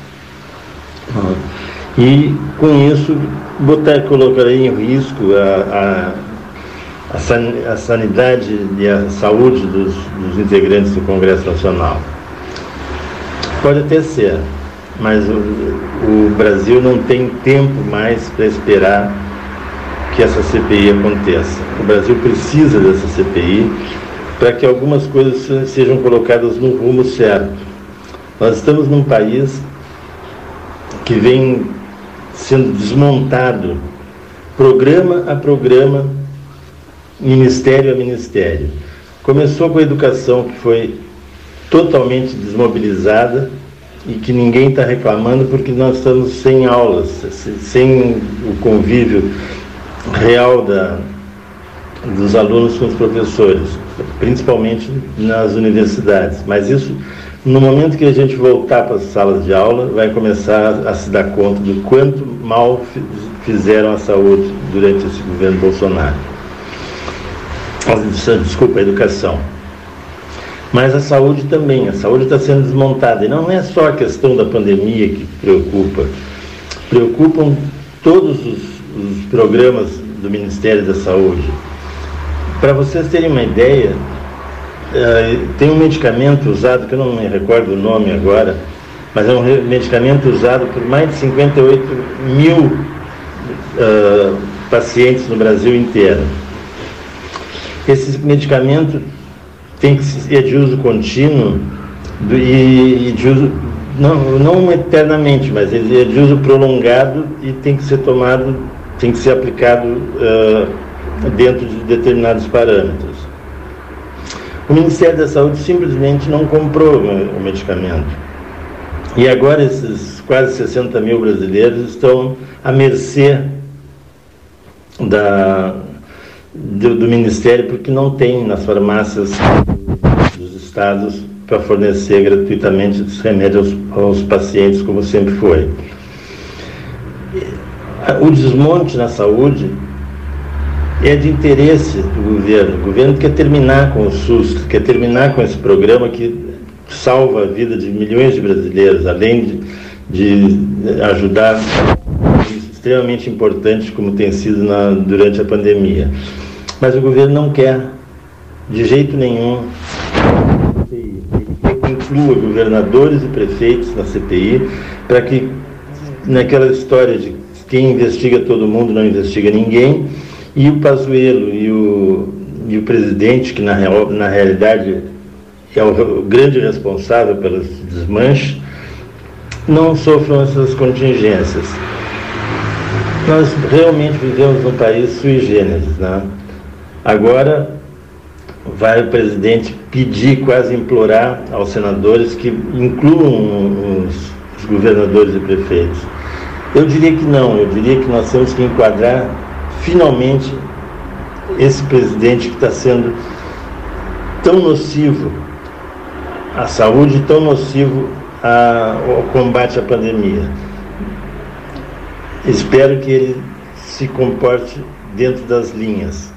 e com isso botar, colocaria em risco a, a, a, san, a sanidade e a saúde dos, dos integrantes do Congresso Nacional. Pode até ser, mas o, o Brasil não tem tempo mais para esperar que essa CPI aconteça. O Brasil precisa dessa CPI para que algumas coisas sejam colocadas no rumo certo. Nós estamos num país que vem sendo desmontado programa a programa, ministério a ministério. Começou com a educação que foi totalmente desmobilizada e que ninguém está reclamando porque nós estamos sem aulas, sem o convívio real da, dos alunos com os professores, principalmente nas universidades. Mas isso no momento que a gente voltar para as salas de aula, vai começar a se dar conta do quanto mal fizeram a saúde durante esse governo Bolsonaro. Desculpa, a educação. Mas a saúde também, a saúde está sendo desmontada. E não é só a questão da pandemia que preocupa. Preocupam todos os, os programas do Ministério da Saúde. Para vocês terem uma ideia, tem um medicamento usado, que eu não me recordo o nome agora, mas é um medicamento usado por mais de 58 mil uh, pacientes no Brasil inteiro. Esse medicamento tem que ser de uso contínuo e, e, de uso não, não eternamente, mas ele é de uso prolongado e tem que ser tomado, tem que ser aplicado uh, dentro de determinados parâmetros. O Ministério da Saúde simplesmente não comprou o medicamento. E agora esses quase 60 mil brasileiros estão à mercê da, do, do Ministério porque não tem nas farmácias dos estados para fornecer gratuitamente os remédios aos, aos pacientes, como sempre foi. O desmonte na saúde é de interesse do governo. O governo quer terminar com o SUS, quer terminar com esse programa que salva a vida de milhões de brasileiros, além de, de ajudar extremamente importantes como tem sido na, durante a pandemia. Mas o governo não quer, de jeito nenhum, inclua governadores e prefeitos na CPI, para que naquela história de quem investiga todo mundo não investiga ninguém, e o Pazuello e o, e o presidente, que na, real, na realidade é o grande responsável pelos desmanches, não sofram essas contingências. Nós realmente vivemos num país sui generis. Né? Agora, vai o presidente pedir, quase implorar aos senadores que incluam os, os governadores e prefeitos. Eu diria que não, eu diria que nós temos que enquadrar finalmente esse presidente que está sendo tão nocivo à saúde, tão nocivo ao combate à pandemia. Espero que ele se comporte dentro das linhas.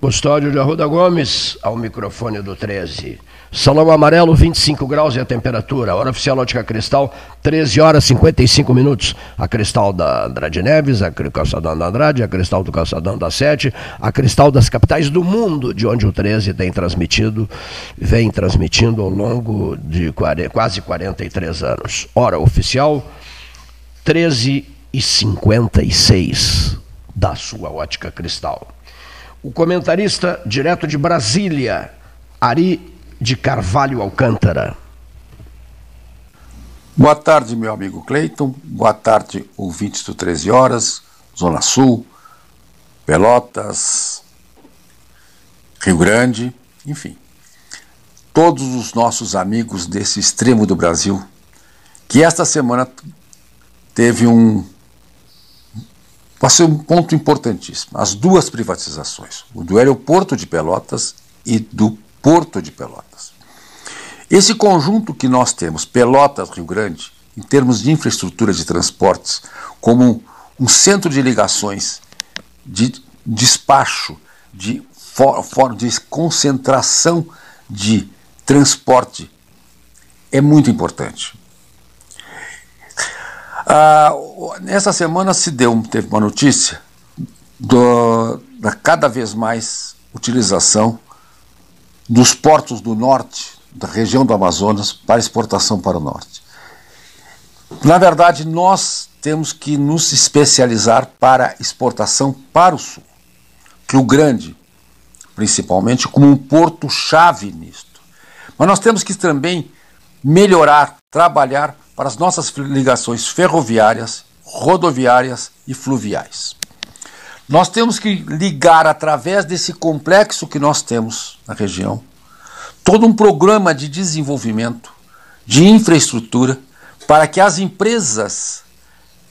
Custódio de Arruda Gomes, ao microfone do 13. Salão amarelo, 25 graus e a temperatura. Hora oficial ótica cristal, 13 horas 55 minutos. A cristal da Andrade Neves, a calçadão da Andrade, a cristal do calçadão da Sete, a cristal das capitais do mundo, de onde o 13 tem transmitido, vem transmitindo ao longo de quase 43 anos. Hora oficial, 13 e 56 da sua ótica cristal. O comentarista direto de Brasília, Ari de Carvalho Alcântara. Boa tarde, meu amigo Cleiton. Boa tarde, ouvintes do 13 Horas, Zona Sul, Pelotas, Rio Grande, enfim. Todos os nossos amigos desse extremo do Brasil, que esta semana teve um ser um ponto importantíssimo. As duas privatizações, o do aeroporto de Pelotas e do Porto de Pelotas. Esse conjunto que nós temos, Pelotas-Rio Grande, em termos de infraestrutura de transportes, como um centro de ligações, de despacho, de, for, for, de concentração de transporte, é muito importante. Ah, nessa semana se deu, teve uma notícia do, da cada vez mais utilização dos portos do norte, da região do Amazonas, para exportação para o norte. Na verdade, nós temos que nos especializar para exportação para o sul. Rio Grande, principalmente, como um porto-chave nisto. Mas nós temos que também melhorar, trabalhar para as nossas ligações ferroviárias, rodoviárias e fluviais. Nós temos que ligar através desse complexo que nós temos na região todo um programa de desenvolvimento de infraestrutura para que as empresas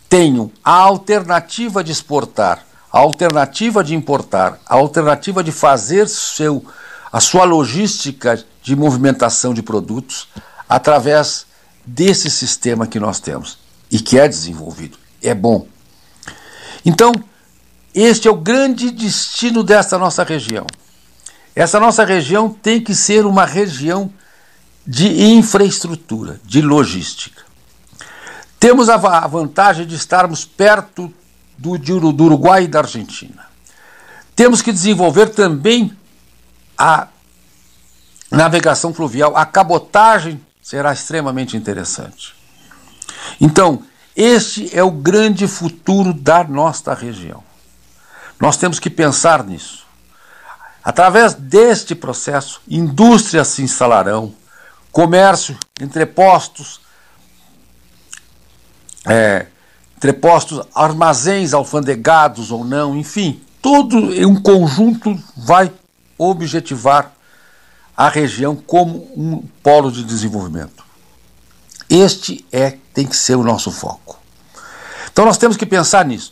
tenham a alternativa de exportar, a alternativa de importar, a alternativa de fazer seu, a sua logística de movimentação de produtos através desse sistema que nós temos e que é desenvolvido. É bom. Então, este é o grande destino dessa nossa região. Essa nossa região tem que ser uma região de infraestrutura, de logística. Temos a vantagem de estarmos perto do, do Uruguai e da Argentina. Temos que desenvolver também a navegação fluvial, a cabotagem será extremamente interessante. Então, este é o grande futuro da nossa região. Nós temos que pensar nisso. Através deste processo, indústrias se instalarão, comércio, entrepostos, é, entrepostos, armazéns alfandegados ou não, enfim, todo um conjunto vai objetivar a região como um polo de desenvolvimento. Este é tem que ser o nosso foco. Então nós temos que pensar nisso.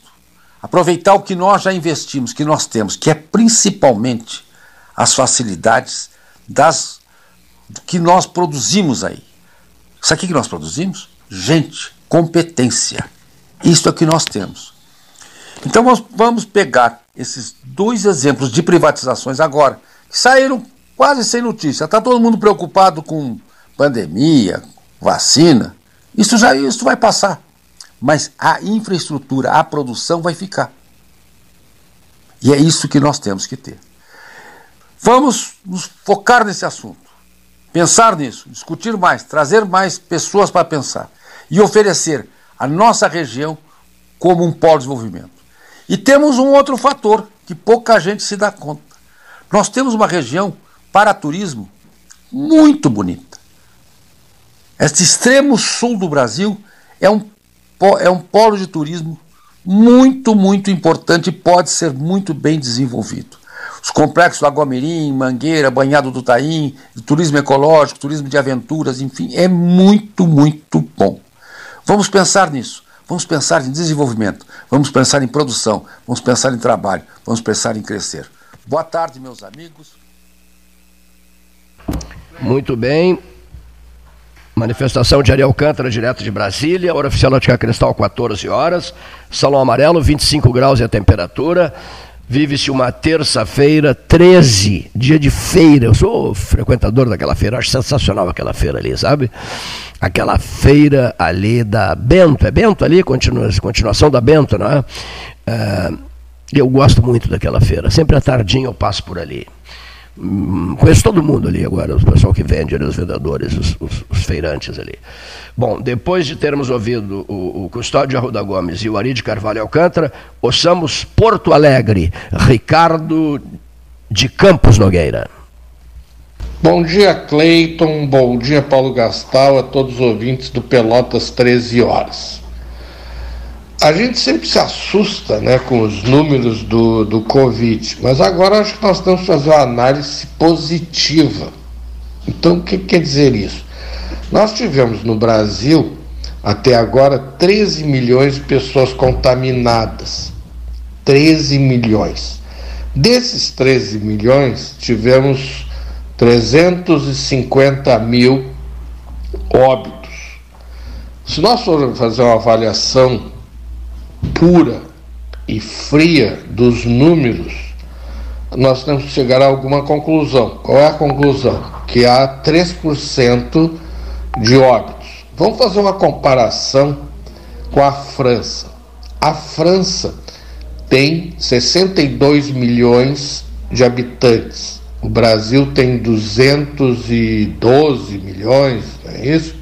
Aproveitar o que nós já investimos, que nós temos, que é principalmente as facilidades das que nós produzimos aí. Sabe o que nós produzimos? Gente, competência. Isso é o que nós temos. Então nós vamos pegar esses dois exemplos de privatizações agora, que saíram quase sem notícia. Está todo mundo preocupado com pandemia, vacina. Isso já isso vai passar. Mas a infraestrutura, a produção vai ficar. E é isso que nós temos que ter. Vamos nos focar nesse assunto, pensar nisso, discutir mais, trazer mais pessoas para pensar e oferecer a nossa região como um polo de desenvolvimento. E temos um outro fator que pouca gente se dá conta. Nós temos uma região para turismo muito bonita. Este extremo sul do Brasil é um, é um polo de turismo muito, muito importante e pode ser muito bem desenvolvido. Os complexos Lagomirim, Mangueira, Banhado do Taim, turismo ecológico, turismo de aventuras, enfim, é muito, muito bom. Vamos pensar nisso. Vamos pensar em desenvolvimento, vamos pensar em produção, vamos pensar em trabalho, vamos pensar em crescer. Boa tarde, meus amigos. Muito bem. Manifestação de Ariel Alcântara, direto de Brasília. Hora oficial Ótica Cristal, 14 horas. Salão amarelo, 25 graus e a temperatura. Vive-se uma terça-feira, 13, dia de feira. Eu sou frequentador daquela feira, acho sensacional aquela feira ali, sabe? Aquela feira ali da Bento, é Bento ali? Continua, continuação da Bento, não é? é? Eu gosto muito daquela feira. Sempre à tardinha eu passo por ali. Conheço todo mundo ali agora, o pessoal que vende, os vendedores, os, os, os, feirantes ali. Bom, depois de termos ouvido o, o Custódio Arruda Gomes e o Ari de Carvalho Alcântara, ouçamos Porto Alegre, Ricardo de Campos Nogueira. Bom dia, Cleiton. Bom dia, Paulo Gastal, a todos os ouvintes do Pelotas 13 Horas. A gente sempre se assusta né, com os números do, do Covid, mas agora acho que nós temos que fazer uma análise positiva. Então, o que quer dizer isso? Nós tivemos no Brasil, até agora, 13 milhões de pessoas contaminadas. 13 milhões. Desses 13 milhões, tivemos 350 mil óbitos. Se nós formos fazer uma avaliação pura e fria dos números, nós temos que chegar a alguma conclusão. Qual é a conclusão? Que há 3% de óbitos. Vamos fazer uma comparação com a França. A França tem 62 milhões de habitantes. O Brasil tem 212 milhões, não é isso?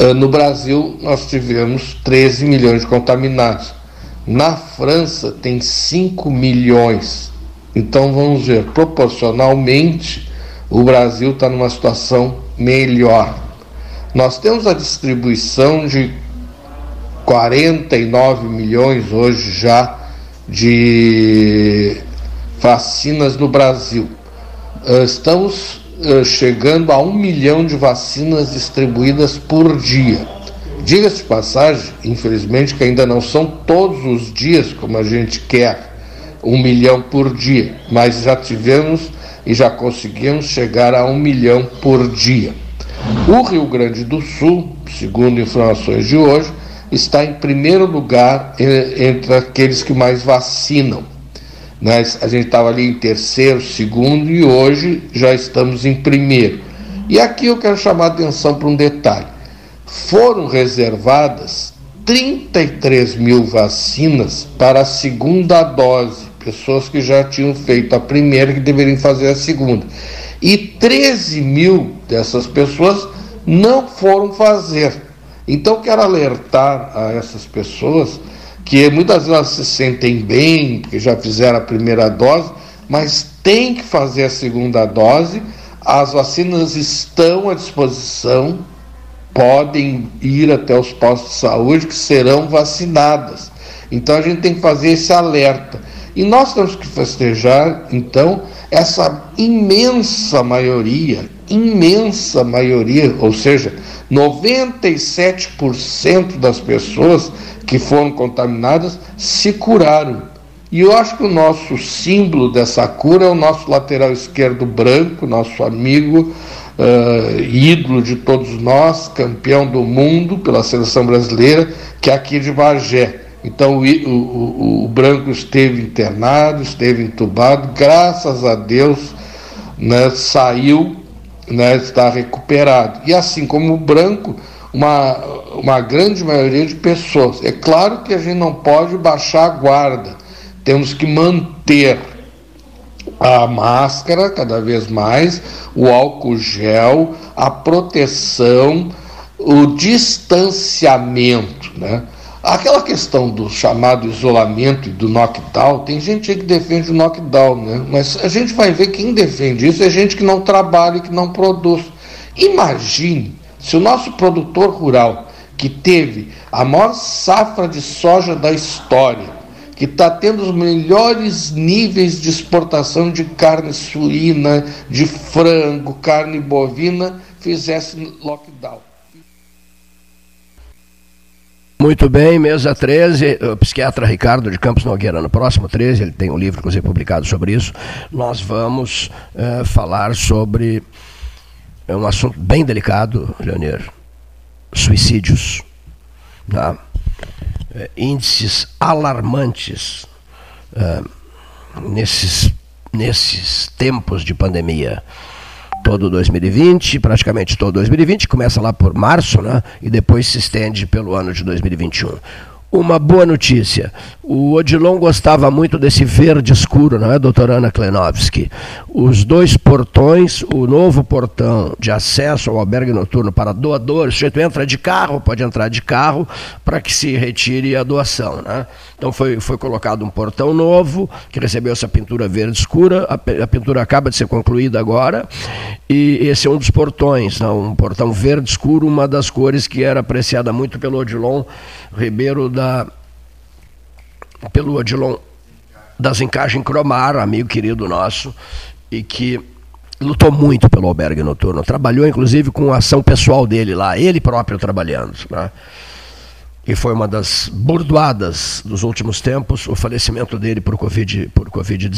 Ah, no Brasil, nós tivemos 13 milhões de contaminados. Na França, tem 5 milhões. Então, vamos ver, proporcionalmente, o Brasil está numa situação melhor. Nós temos a distribuição de 49 milhões hoje já de vacinas no Brasil. Ah, estamos chegando a um milhão de vacinas distribuídas por dia. Diga-se de passagem, infelizmente, que ainda não são todos os dias como a gente quer, um milhão por dia, mas já tivemos e já conseguimos chegar a um milhão por dia. O Rio Grande do Sul, segundo informações de hoje, está em primeiro lugar entre aqueles que mais vacinam nós, a gente estava ali em terceiro, segundo e hoje já estamos em primeiro. E aqui eu quero chamar a atenção para um detalhe: foram reservadas 33 mil vacinas para a segunda dose. pessoas que já tinham feito a primeira que deveriam fazer a segunda. E 13 mil dessas pessoas não foram fazer. Então, quero alertar a essas pessoas que muitas vezes elas se sentem bem, porque já fizeram a primeira dose, mas tem que fazer a segunda dose. As vacinas estão à disposição, podem ir até os postos de saúde que serão vacinadas. Então a gente tem que fazer esse alerta. E nós temos que festejar, então, essa imensa maioria, imensa maioria, ou seja, 97% das pessoas que foram contaminadas se curaram. E eu acho que o nosso símbolo dessa cura é o nosso lateral esquerdo branco, nosso amigo, uh, ídolo de todos nós, campeão do mundo pela seleção brasileira, que é aqui de Bagé. Então o, o, o, branco esteve internado, esteve entubado, graças a Deus né, saiu, né, está recuperado. E assim como o branco, uma, uma grande maioria de pessoas. É claro que a gente não pode baixar a guarda, temos que manter a máscara cada vez mais, o álcool gel, a proteção, o distanciamento, né? Aquela questão do chamado isolamento e do knockdown, tem gente aí que defende o knockdown, né? Mas a gente vai ver quem defende isso é gente que não trabalha e que não produz. Imagine se o nosso produtor rural, que teve a maior safra de soja da história, que está tendo os melhores níveis de exportação de carne suína, de frango, carne bovina, fizesse lockdown. Muito bem, mesa 13, o psiquiatra Ricardo de Campos Nogueira, no próximo 13, ele tem um livro, inclusive, publicado sobre isso. Nós vamos uh, falar sobre é um assunto bem delicado, Leonir. Suicídios. Tá? É, índices alarmantes é, nesses, nesses tempos de pandemia todo 2020, praticamente todo 2020, começa lá por março, né? E depois se estende pelo ano de 2021. Uma boa notícia. O Odilon gostava muito desse verde escuro, não é, doutora Ana Klenovski? Os dois portões, o novo portão de acesso ao albergue noturno para doadores, o sujeito entra de carro, pode entrar de carro, para que se retire a doação. Né? Então foi, foi colocado um portão novo, que recebeu essa pintura verde escura, a, a pintura acaba de ser concluída agora, e esse é um dos portões, não, um portão verde escuro, uma das cores que era apreciada muito pelo Odilon Ribeiro da pelo Odilon das Encaixem Cromar, amigo querido nosso, e que lutou muito pelo albergue noturno. Trabalhou, inclusive, com a ação pessoal dele lá, ele próprio trabalhando. Né? E foi uma das burdoadas dos últimos tempos o falecimento dele por Covid-19. Por COVID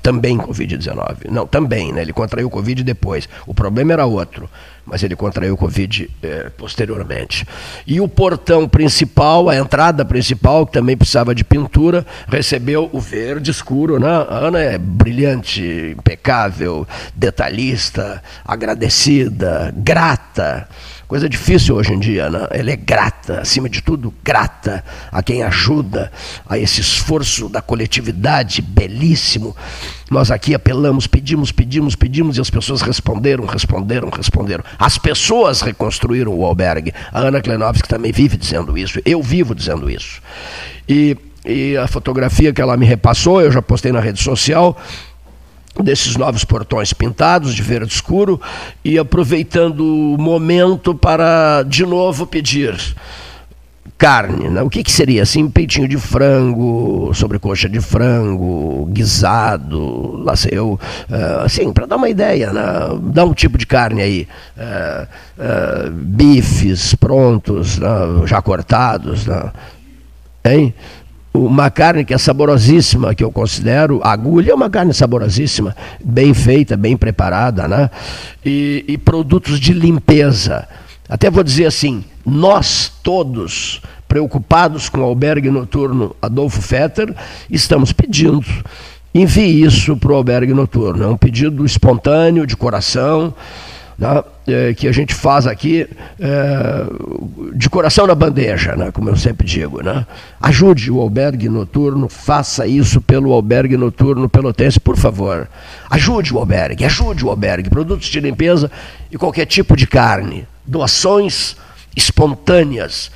também Covid-19. Não, também, né? Ele contraiu Covid depois. O problema era outro mas ele contraiu Covid eh, posteriormente. E o portão principal, a entrada principal, que também precisava de pintura, recebeu o verde escuro. Né? A Ana é brilhante, impecável, detalhista, agradecida, grata. Coisa difícil hoje em dia, né? Ela é grata, acima de tudo, grata a quem ajuda, a esse esforço da coletividade belíssimo. Nós aqui apelamos, pedimos, pedimos, pedimos e as pessoas responderam, responderam, responderam. As pessoas reconstruíram o albergue. A Ana Klenovski também vive dizendo isso, eu vivo dizendo isso. E, e a fotografia que ela me repassou, eu já postei na rede social, desses novos portões pintados de verde escuro e aproveitando o momento para de novo pedir carne, né? o que, que seria assim, peitinho de frango, sobrecoxa de frango, guisado, lá sei eu, uh, assim, para dar uma ideia, né? dá um tipo de carne aí, uh, uh, bifes prontos, né? já cortados, né? hein? uma carne que é saborosíssima, que eu considero, agulha é uma carne saborosíssima, bem feita, bem preparada, né? E, e produtos de limpeza. Até vou dizer assim, nós todos, preocupados com o albergue noturno Adolfo Fetter, estamos pedindo, envie isso para o albergue noturno. É um pedido espontâneo, de coração. né, é, que a gente faz aqui é, de coração na bandeja, né, como eu sempre digo. Né? Ajude o albergue noturno, faça isso pelo albergue noturno pelotense, por favor. Ajude o albergue, ajude o albergue. Produtos de limpeza e qualquer tipo de carne. Doações espontâneas.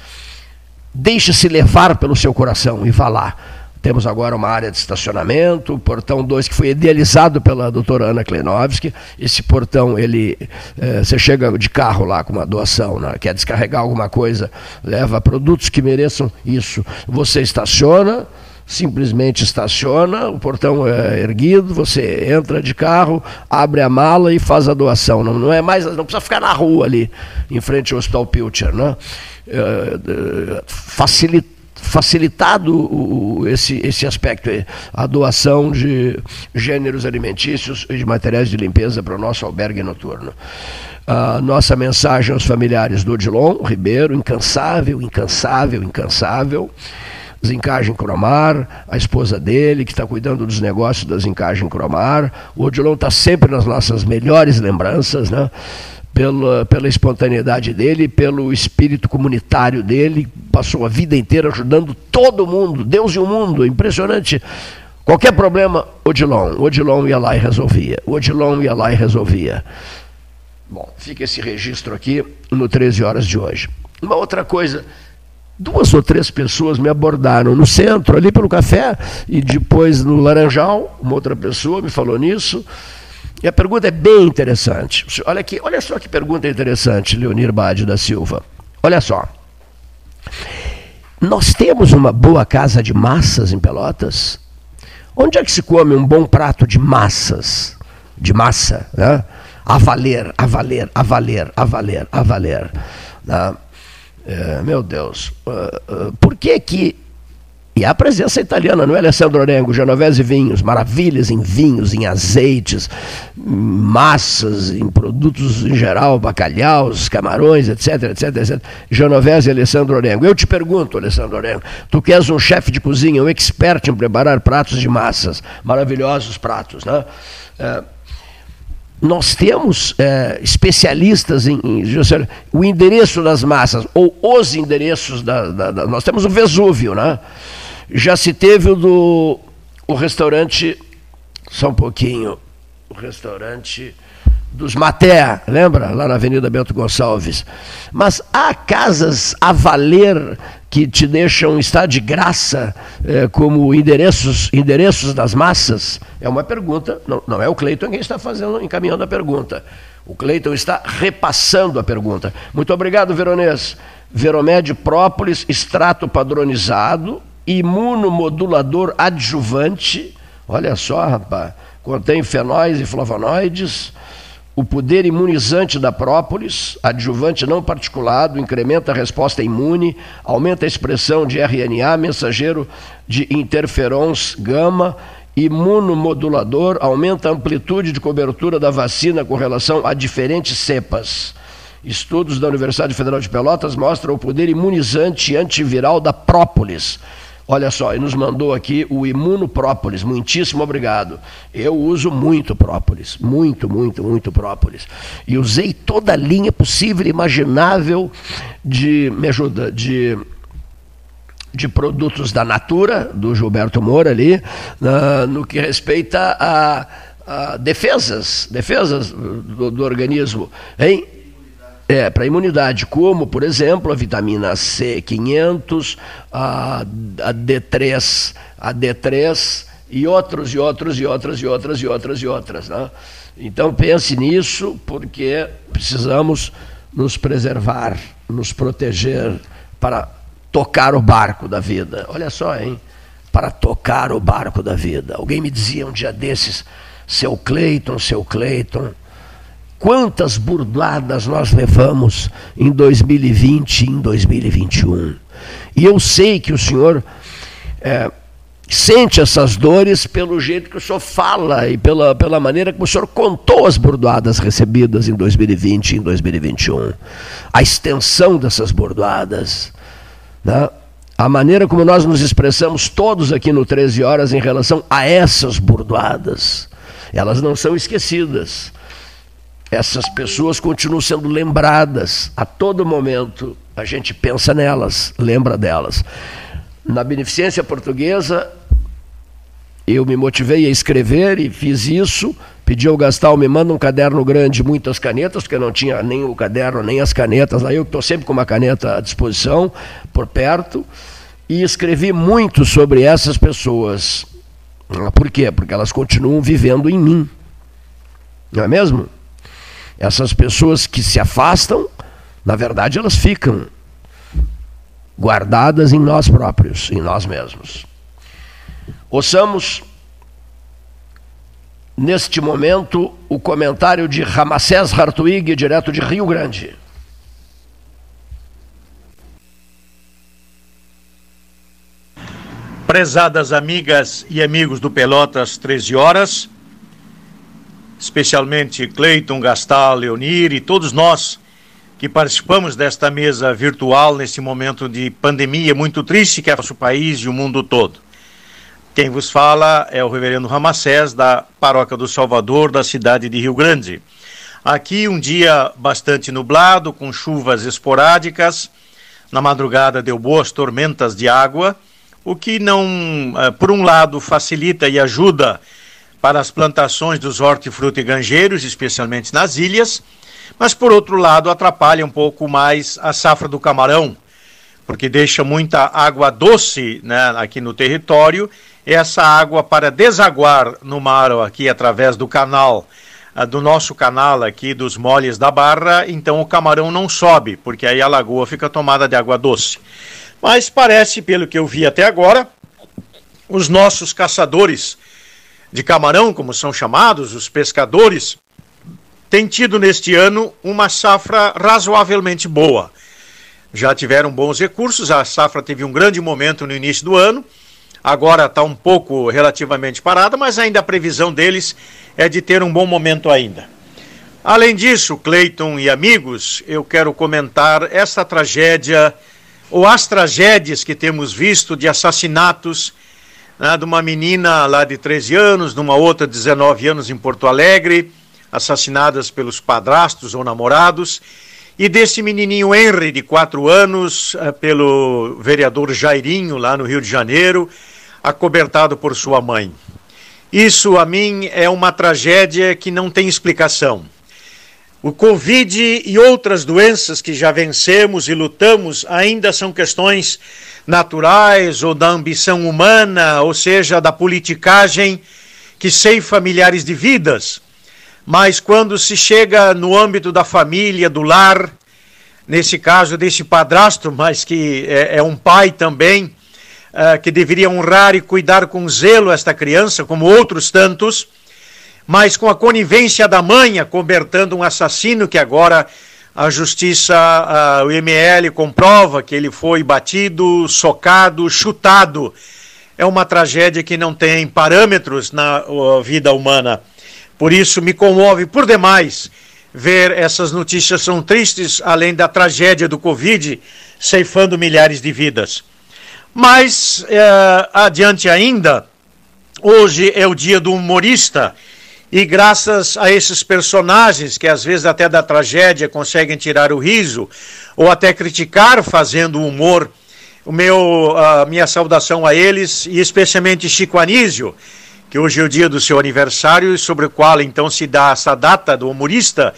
Deixe-se levar pelo seu coração e vá lá temos agora uma área de estacionamento, o portão 2 que foi idealizado pela doutora Ana Kleinovski. Esse portão, ele, é, você chega de carro lá com uma doação, né? quer descarregar alguma coisa, leva produtos que mereçam isso. Você estaciona, simplesmente estaciona, o portão é erguido, você entra de carro, abre a mala e faz a doação. Não, não é mais, não precisa ficar na rua ali, em frente ao Hospital Pilcher, né? É, é, facilita facilitado o, esse, esse aspecto, a doação de gêneros alimentícios e de materiais de limpeza para o nosso albergue noturno. A nossa mensagem aos familiares do Odilon Ribeiro, incansável, incansável, incansável. Zincagem Cromar, a esposa dele, que está cuidando dos negócios da Zincagem Cromar. O Odilon está sempre nas nossas melhores lembranças, né? Pela, pela espontaneidade dele, pelo espírito comunitário dele, passou a vida inteira ajudando todo mundo, Deus e o mundo, impressionante. Qualquer problema, Odilon, Odilon ia lá e resolvia, Odilon ia lá e resolvia. Bom, fica esse registro aqui no 13 horas de hoje. Uma outra coisa, duas ou três pessoas me abordaram no centro, ali pelo café, e depois no Laranjal, uma outra pessoa me falou nisso. E a pergunta é bem interessante. Olha aqui, olha só que pergunta interessante, Leonir Bade da Silva. Olha só. Nós temos uma boa casa de massas em Pelotas? Onde é que se come um bom prato de massas? De massa, né? A valer, a valer, a valer, a valer, a valer. Né? É, meu Deus, uh, uh, por que que e a presença italiana, não é, Alessandro Orengo? Genovese Vinhos, maravilhas em vinhos, em azeites, massas, em produtos em geral, bacalhaus, camarões, etc, etc, etc. Genovese e Alessandro Orengo. Eu te pergunto, Alessandro Orengo, tu que és um chefe de cozinha, um expert em preparar pratos de massas, maravilhosos pratos, né? É, nós temos é, especialistas em, em, o endereço das massas, ou os endereços da, da, da, Nós temos o Vesúvio, né? Já se teve o do o restaurante, só um pouquinho, o restaurante dos Maté, lembra? Lá na Avenida Bento Gonçalves. Mas há casas a valer que te deixam estar de graça eh, como endereços, endereços das massas? É uma pergunta, não, não é o Cleiton quem está fazendo, encaminhando a pergunta. O Cleiton está repassando a pergunta. Muito obrigado, Veronês. Veromed Própolis, extrato padronizado, imunomodulador adjuvante. Olha só, rapaz. Contém fenóis e flavonoides. O poder imunizante da própolis, adjuvante não particulado, incrementa a resposta imune, aumenta a expressão de RNA, mensageiro de interferons gama, imunomodulador, aumenta a amplitude de cobertura da vacina com relação a diferentes cepas. Estudos da Universidade Federal de Pelotas mostram o poder imunizante antiviral da própolis Olha só, ele nos mandou aqui o imunoprópolis. Muitíssimo obrigado. Eu uso muito própolis, muito, muito, muito própolis. E usei toda a linha possível e imaginável de, me ajuda, de de produtos da Natura, do Gilberto Moura ali, no que respeita a, a defesas, defesas do, do organismo, hein? É, para imunidade, como, por exemplo, a vitamina C500, a, a D3, a D3 e outros, e outros, e outras, e outras, e outras, e outras. Né? Então pense nisso, porque precisamos nos preservar, nos proteger para tocar o barco da vida. Olha só, hein? Para tocar o barco da vida. Alguém me dizia um dia desses, seu Cleiton, seu Cleiton Quantas burladas nós levamos em 2020 e em 2021. E eu sei que o senhor é, sente essas dores pelo jeito que o senhor fala e pela, pela maneira como o senhor contou as burdoadas recebidas em 2020 e em 2021. A extensão dessas burdoadas. Né? A maneira como nós nos expressamos todos aqui no 13 Horas em relação a essas burdoadas. Elas não são esquecidas essas pessoas continuam sendo lembradas a todo momento. A gente pensa nelas, lembra delas. Na beneficência portuguesa, eu me motivei a escrever e fiz isso. Pedi ao Gastal, me manda um caderno grande, muitas canetas, porque eu não tinha nem o caderno, nem as canetas. Aí eu estou sempre com uma caneta à disposição, por perto. E escrevi muito sobre essas pessoas. Por quê? Porque elas continuam vivendo em mim. Não é mesmo? Essas pessoas que se afastam, na verdade, elas ficam guardadas em nós próprios, em nós mesmos. Ouçamos, neste momento, o comentário de Ramacés Hartwig, direto de Rio Grande. Prezadas amigas e amigos do Pelotas 13 horas, especialmente Cleiton, Gastal, Leonir e todos nós que participamos desta mesa virtual nesse momento de pandemia muito triste que é o nosso país e o mundo todo. Quem vos fala é o reverendo Ramacés, da Paróquia do Salvador, da cidade de Rio Grande. Aqui um dia bastante nublado, com chuvas esporádicas. Na madrugada deu boas tormentas de água, o que não, eh, por um lado, facilita e ajuda para as plantações dos hortifrutigranjeiros, especialmente nas ilhas, mas por outro lado atrapalha um pouco mais a safra do camarão, porque deixa muita água doce né, aqui no território. Essa água para desaguar no mar aqui através do canal, uh, do nosso canal aqui dos moles da Barra, então o camarão não sobe, porque aí a lagoa fica tomada de água doce. Mas parece, pelo que eu vi até agora, os nossos caçadores de camarão, como são chamados, os pescadores, têm tido neste ano uma safra razoavelmente boa. Já tiveram bons recursos, a safra teve um grande momento no início do ano, agora está um pouco relativamente parada, mas ainda a previsão deles é de ter um bom momento ainda. Além disso, Cleiton e amigos, eu quero comentar essa tragédia, ou as tragédias que temos visto de assassinatos né, de uma menina lá de 13 anos, de uma outra de 19 anos em Porto Alegre, assassinadas pelos padrastos ou namorados, e desse menininho Henry, de 4 anos, eh, pelo vereador Jairinho, lá no Rio de Janeiro, acobertado por sua mãe. Isso, a mim, é uma tragédia que não tem explicação. O Covid e outras doenças que já vencemos e lutamos ainda são questões naturais ou da ambição humana, ou seja, da politicagem que ceifa milhares de vidas. Mas quando se chega no âmbito da família, do lar, nesse caso desse padrasto, mas que é, é um pai também, uh, que deveria honrar e cuidar com zelo esta criança, como outros tantos, mas com a conivência da mãe, acobertando um assassino que agora a justiça, a, o IML comprova que ele foi batido, socado, chutado. É uma tragédia que não tem parâmetros na vida humana. Por isso me comove por demais ver essas notícias são tristes, além da tragédia do Covid ceifando milhares de vidas. Mas é, adiante ainda, hoje é o dia do humorista e graças a esses personagens, que às vezes até da tragédia conseguem tirar o riso, ou até criticar fazendo humor, o meu, a minha saudação a eles, e especialmente Chico Anísio, que hoje é o dia do seu aniversário, sobre o qual então se dá essa data do humorista,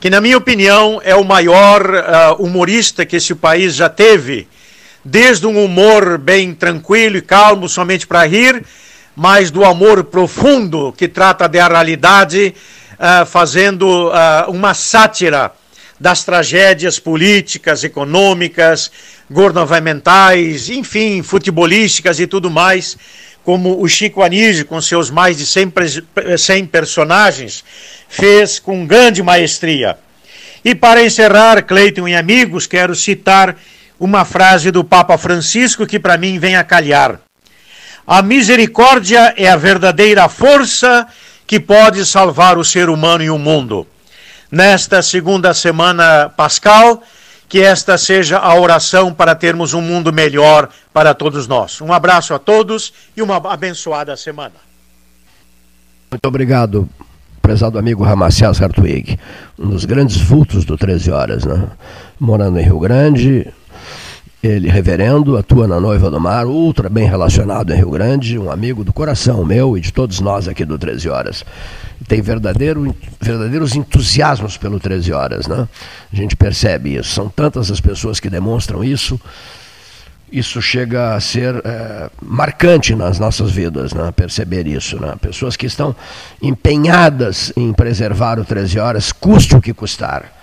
que na minha opinião é o maior uh, humorista que esse país já teve, desde um humor bem tranquilo e calmo, somente para rir, mas do amor profundo que trata da realidade, uh, fazendo uh, uma sátira das tragédias políticas, econômicas, governamentais, enfim, futebolísticas e tudo mais, como o Chico Anísio, com seus mais de 100, 100 personagens, fez com grande maestria. E para encerrar, Cleiton e amigos, quero citar uma frase do Papa Francisco que para mim vem a calhar. A misericórdia é a verdadeira força que pode salvar o ser humano e o mundo. Nesta segunda semana pascal, que esta seja a oração para termos um mundo melhor para todos nós. Um abraço a todos e uma abençoada semana. Muito obrigado, prezado amigo Ramacias Hartwig, um dos grandes vultos do 13 Horas, né? morando em Rio Grande, ele reverendo, atua na Noiva do Mar, ultra bem relacionado em Rio Grande, um amigo do coração meu e de todos nós aqui do 13 Horas. Tem verdadeiro, verdadeiros entusiasmos pelo 13 Horas, né? A gente percebe isso. São tantas as pessoas que demonstram isso isso chega a ser é, marcante nas nossas vidas, né? perceber isso. Né? Pessoas que estão empenhadas em preservar o 13 horas, custe o que custar.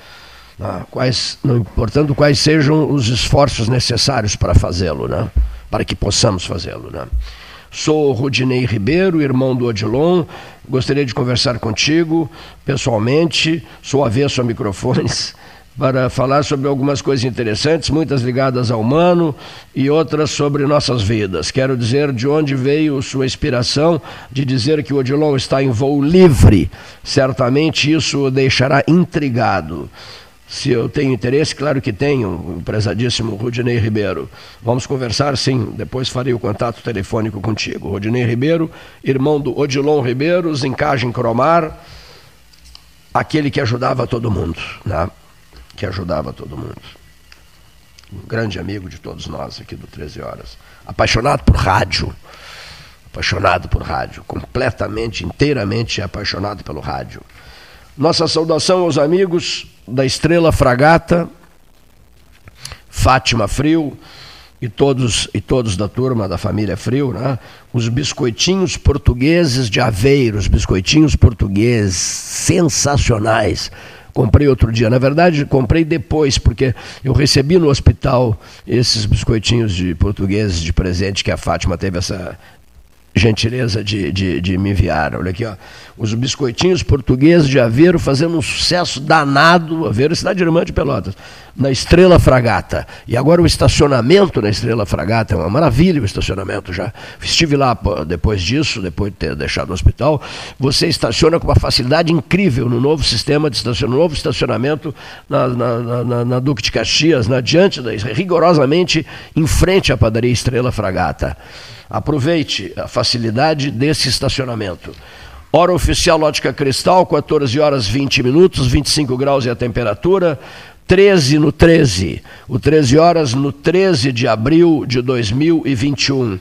Né? Quais, não importando quais sejam os esforços necessários para fazê-lo, né? para que possamos fazê-lo. Né? Sou Rudinei Ribeiro, irmão do Odilon. Gostaria de conversar contigo pessoalmente. Sou avesso a microfones para falar sobre algumas coisas interessantes, muitas ligadas ao humano e outras sobre nossas vidas. Quero dizer de onde veio sua inspiração de dizer que o Odilon está em voo livre. Certamente isso o deixará intrigado. Se eu tenho interesse, claro que tenho, o prezadíssimo Rudinei Ribeiro. Vamos conversar sim, depois farei o contato telefônico contigo. Rudinei Ribeiro, irmão do Odilon Ribeiro, Zincagem Cromar, aquele que ajudava todo mundo. Né? que ajudava todo mundo. Um grande amigo de todos nós aqui do 13 Horas. Apaixonado por rádio. Apaixonado por rádio. Completamente, inteiramente apaixonado pelo rádio. Nossa saudação aos amigos da Estrela Fragata, Fátima Frio e todos e todos da turma da família Frio, né? Os biscoitinhos portugueses de Aveiro, os biscoitinhos portugueses sensacionais Comprei outro dia. Na verdade, comprei depois, porque eu recebi no hospital esses biscoitinhos de portugueses de presente que a Fátima teve essa gentileza de, de, de, me enviar. Olha aqui, ó. Os biscoitinhos portugueses de Aveiro fazendo um sucesso danado. Aveiro, cidade irmã de Pelotas, na Estrela Fragata. E agora o estacionamento na Estrela Fragata é uma maravilha o estacionamento já. Estive lá depois disso, depois de ter deixado o hospital. Você estaciona com uma facilidade incrível no novo sistema de estacionamento, no novo estacionamento na, na, na, na Duque de Caxias, na diante da, rigorosamente em frente à padaria Estrela Fragata. Aproveite a facilidade desse estacionamento. Hora oficial Lógica Cristal, 14 horas 20 minutos, 25 graus é a temperatura. 13 no 13. O 13 horas no 13 de abril de 2021.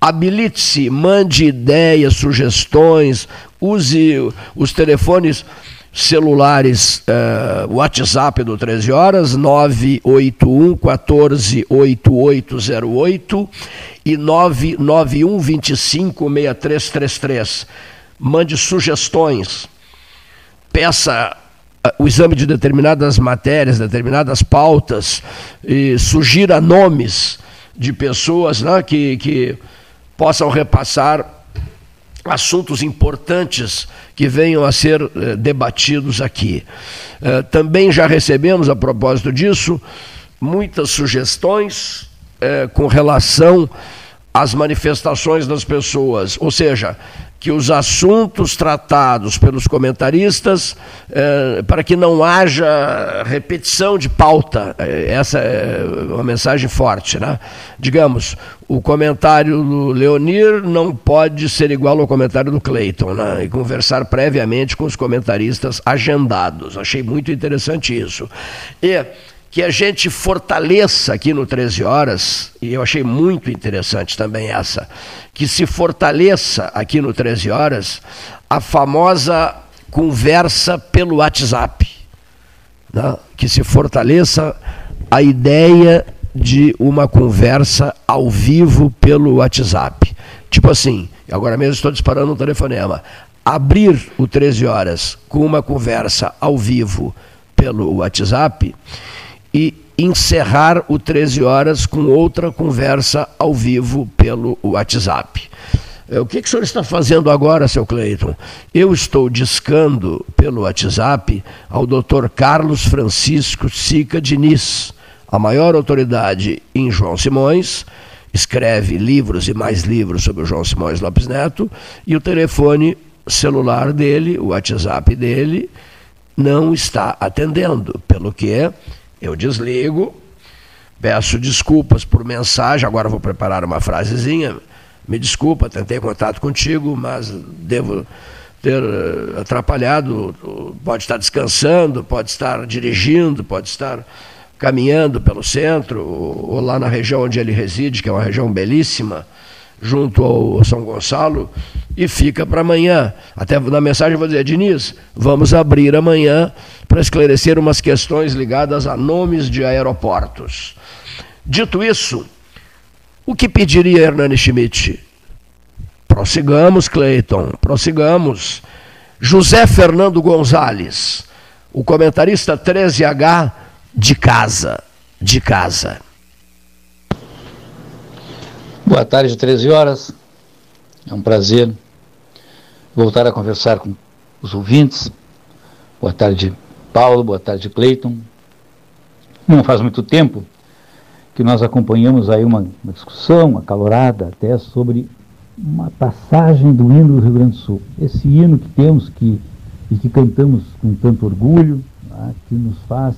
Habilite-se, mande ideias, sugestões, use os telefones celulares, uh, WhatsApp do 13 horas, 981 14 8808 e 991 25 6333. Mande sugestões, peça uh, o exame de determinadas matérias, determinadas pautas, e sugira nomes de pessoas né, que, que possam repassar assuntos importantes que venham a ser eh, debatidos aqui. Eh, também já recebemos, a propósito disso, muitas sugestões eh, com relação às manifestações das pessoas, ou seja, que os assuntos tratados pelos comentaristas, eh, para que não haja repetição de pauta. Eh, essa é uma mensagem forte. Né? Digamos, o comentário do Leonir não pode ser igual ao comentário do Cleiton, né? e conversar previamente com os comentaristas agendados. Achei muito interessante isso. E que a gente fortaleça aqui no 13 Horas, e eu achei muito interessante também essa, que se fortaleça aqui no 13 Horas a famosa conversa pelo WhatsApp. Né? Que se fortaleça a ideia de uma conversa ao vivo pelo WhatsApp. Tipo assim, agora mesmo estou disparando um telefonema. Abrir o 13 Horas com uma conversa ao vivo pelo WhatsApp e encerrar o 13 horas com outra conversa ao vivo pelo WhatsApp. É, o que, que o senhor está fazendo agora, seu Cleiton? Eu estou discando pelo WhatsApp ao doutor Carlos Francisco Sica Diniz, a maior autoridade em João Simões, escreve livros e mais livros sobre o João Simões Lopes Neto, e o telefone celular dele, o WhatsApp dele, não está atendendo, pelo que eu desligo, peço desculpas por mensagem, agora vou preparar uma frasezinha. Me desculpa, tentei contato contigo, mas devo ter eh, atrapalhado, pode estar descansando, pode estar dirigindo, pode estar caminhando pelo centro, ou lá na região onde ele reside, que é uma região belíssima, junto ao São Gonçalo, e fica para amanhã. Até na mensagem vou dizer, Diniz, vamos abrir amanhã para esclarecer umas questões ligadas a nomes de aeroportos. Dito isso, o que pediria Hernani Schmidt? Prossigamos, Cleiton, prossigamos. José Fernando Gonzalez, o comentarista 13H de casa, de casa. Boa tarde, 13 horas. É um prazer voltar a conversar com os ouvintes. Boa tarde, Paulo. Boa tarde, Cleiton. Não faz muito tempo que nós acompanhamos aí uma, uma discussão acalorada até sobre uma passagem do hino do Rio Grande do Sul. Esse hino que temos que, e que cantamos com tanto orgulho, né, que nos faz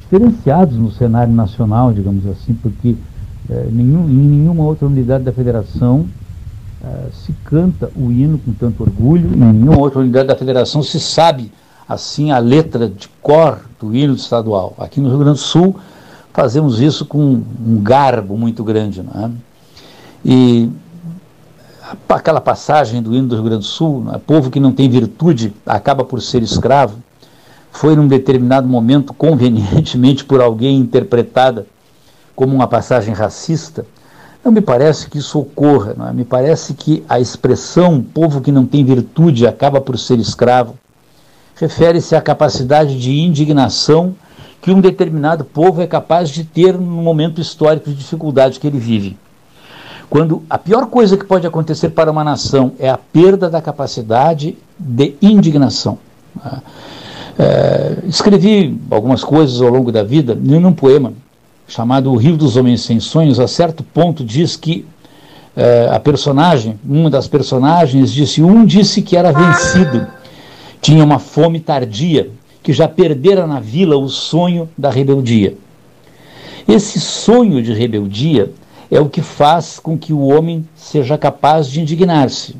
diferenciados no cenário nacional, digamos assim, porque é, nenhum, em nenhuma outra unidade da federação é, se canta o hino com tanto orgulho, em nenhuma outra unidade da federação se sabe assim a letra de cor do hino estadual. Aqui no Rio Grande do Sul fazemos isso com um garbo muito grande. Não é? E aquela passagem do hino do Rio Grande do Sul, é? povo que não tem virtude acaba por ser escravo, foi num determinado momento convenientemente por alguém interpretada como uma passagem racista, não me parece que isso ocorra. É? Me parece que a expressão povo que não tem virtude acaba por ser escravo refere-se à capacidade de indignação que um determinado povo é capaz de ter no momento histórico de dificuldade que ele vive. Quando a pior coisa que pode acontecer para uma nação é a perda da capacidade de indignação. É, escrevi algumas coisas ao longo da vida num poema chamado O Rio dos Homens Sem Sonhos, a certo ponto diz que é, a personagem, uma das personagens disse, um disse que era vencido, tinha uma fome tardia, que já perdera na vila o sonho da rebeldia. Esse sonho de rebeldia é o que faz com que o homem seja capaz de indignar-se.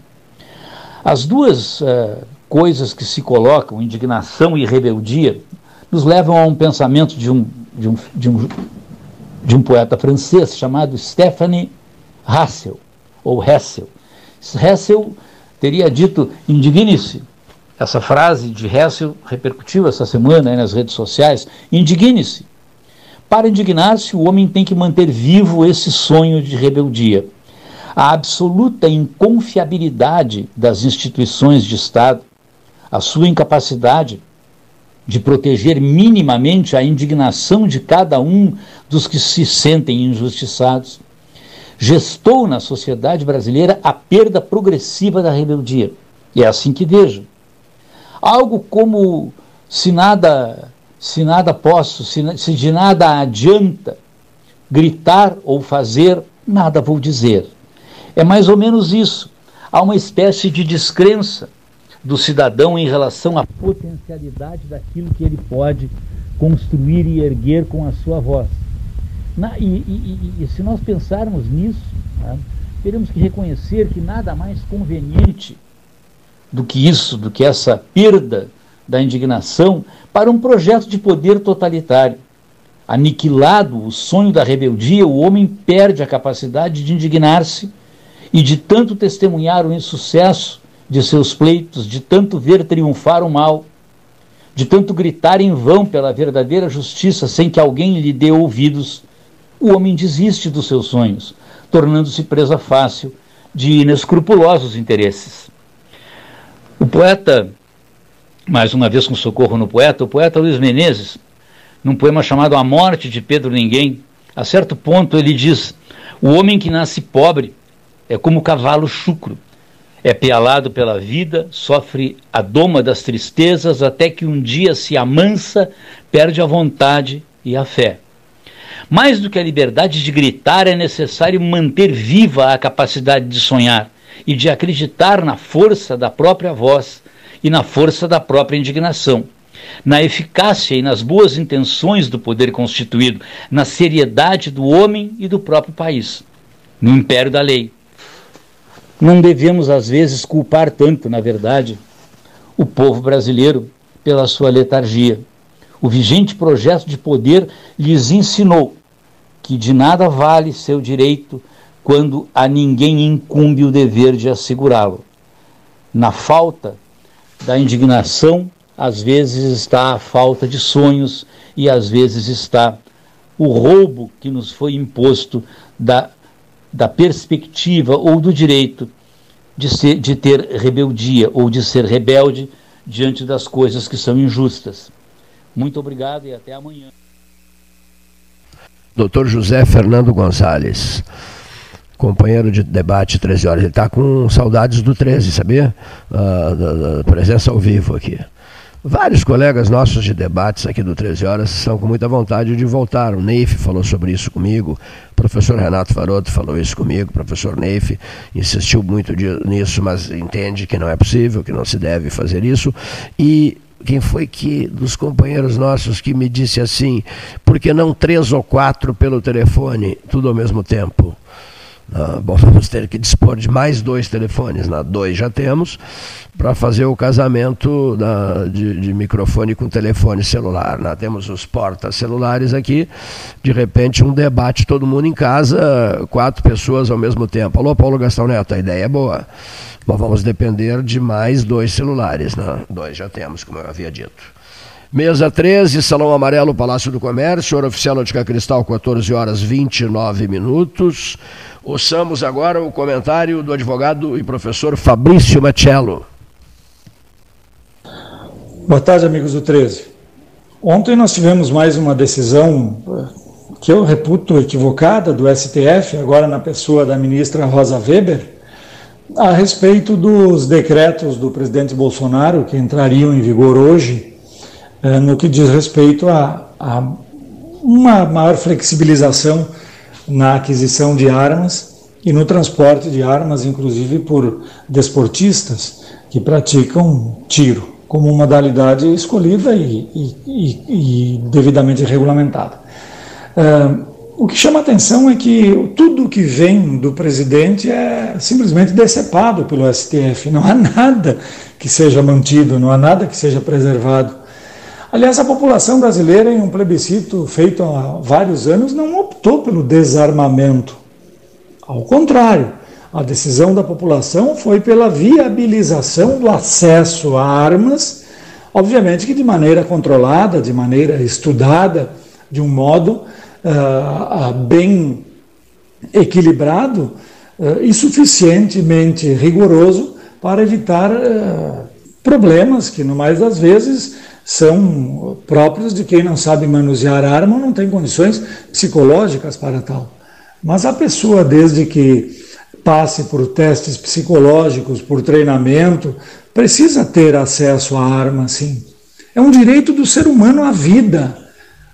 As duas uh, coisas que se colocam, indignação e rebeldia, nos levam a um pensamento de um, de um, de um de um poeta francês chamado Stephanie Hassel, ou Hessel. Hessel teria dito indigne-se. Essa frase de Hessel repercutiu essa semana nas redes sociais. Indigne-se. Para indignar-se, o homem tem que manter vivo esse sonho de rebeldia. A absoluta inconfiabilidade das instituições de Estado, a sua incapacidade de proteger minimamente a indignação de cada um dos que se sentem injustiçados, gestou na sociedade brasileira a perda progressiva da rebeldia. E é assim que vejo. Algo como se nada, se nada posso, se, se de nada adianta gritar ou fazer, nada vou dizer. É mais ou menos isso. Há uma espécie de descrença do cidadão em relação à potencialidade daquilo que ele pode construir e erguer com a sua voz. Na, e, e, e, se nós pensarmos nisso, né, teremos que reconhecer que nada mais conveniente do que isso, do que essa perda da indignação para um projeto de poder totalitário. Aniquilado o sonho da rebeldia, o homem perde a capacidade de indignar-se e de tanto testemunhar o insucesso de seus pleitos, de tanto ver triunfar o mal, de tanto gritar em vão pela verdadeira justiça sem que alguém lhe dê ouvidos, o homem desiste dos seus sonhos, tornando-se presa fácil de inescrupulosos interesses. O poeta, mais uma vez com socorro no poeta, o poeta Luiz Menezes, num poema chamado A Morte de Pedro Ninguém, a certo ponto ele diz: O homem que nasce pobre é como o cavalo chucro, é pealado pela vida, sofre a doma das tristezas, até que um dia se amansa, perde a vontade e a fé. Mais do que a liberdade de gritar, é necessário manter viva a capacidade de sonhar e de acreditar na força da própria voz e na força da própria indignação, na eficácia e nas boas intenções do poder constituído, na seriedade do homem e do próprio país, no império da lei não devemos, às vezes, culpar tanto, na verdade, povo brasileiro pela sua letargia. O vigente projeto de poder lhes ensinou que de nada vale seu direito quando a ninguém incumbe o dever de assegurá-lo. Na falta da indignação, às vezes está a falta de sonhos e às vezes está o roubo que nos foi imposto da, da perspectiva ou do direito de, ser, de ter rebeldia ou de ser rebelde diante das coisas que são injustas. Muito obrigado e até amanhã. Doutor José Fernando Gonzalez, companheiro de debate 13 horas. Ele está com saudades do 13, sabia? Uh, da, da presença ao vivo aqui. Vários colegas nossos de debates aqui do 13 Horas são com muita vontade de voltar. O Neif falou sobre isso comigo, o professor Renato Faroto falou isso comigo, o professor Neif insistiu muito nisso, mas entende que não é possível, que não se deve fazer isso. E quem foi que dos companheiros nossos que me disse assim, por que não três ou quatro pelo telefone, tudo ao mesmo tempo? Ah, bom, vamos ter que dispor de mais dois telefones, né? dois já temos, para fazer o casamento da, de, de, microfone com telefone celular. Né? Temos os portas celulares aqui, de repente um debate, todo mundo em casa, quatro pessoas ao mesmo tempo. Alô, Paulo Gastão Neto, a ideia é boa. Bom, vamos depender de mais dois celulares, né? dois já temos, como eu havia dito. Mesa 13, Salão Amarelo, Palácio do Comércio, hora oficial Ótica Cristal, 14 horas 29 minutos. Ouçamos agora o comentário do advogado e professor Fabrício Machello. Boa tarde, amigos do 13. Ontem nós tivemos mais uma decisão eh, que eu reputo equivocada do STF, agora na pessoa da ministra Rosa Weber, a respeito dos decretos do presidente Bolsonaro que entrariam em vigor hoje, no que diz respeito a, a uma maior flexibilização na aquisição de armas e no transporte de armas, inclusive por desportistas que praticam tiro, como modalidade escolhida e, e, e, devidamente regulamentada. Uh, o que chama atenção é que tudo que vem do presidente é simplesmente decepado pelo STF. Não há nada que seja mantido, não há nada que seja preservado. Aliás, a população brasileira, em um plebiscito feito há vários anos, não optou pelo desarmamento. Ao contrário, a decisão da população foi pela viabilização do acesso a armas, obviamente que de maneira controlada, de maneira estudada, de um modo uh, bem equilibrado uh, e suficientemente rigoroso para evitar uh, problemas que, no mais das vezes, são próprios de quem não sabe manusear arma ou não tem condições psicológicas para tal. Mas a pessoa, desde que passe por testes psicológicos, por treinamento, precisa ter acesso à arma, sim. É um direito do ser humano à vida.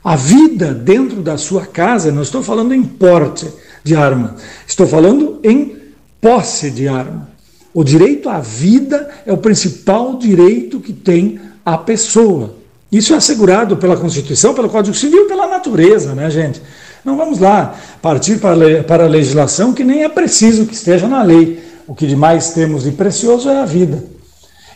A vida dentro da sua casa, não estou falando em porte de arma, estou falando em posse de arma. O direito à vida é o principal direito que tem a pessoa. Isso é assegurado pela Constituição, pelo Código Civil, pela natureza, né, gente? Não vamos lá partir para, para a legislação que nem é preciso que esteja na lei. O que mais temos de precioso é a vida.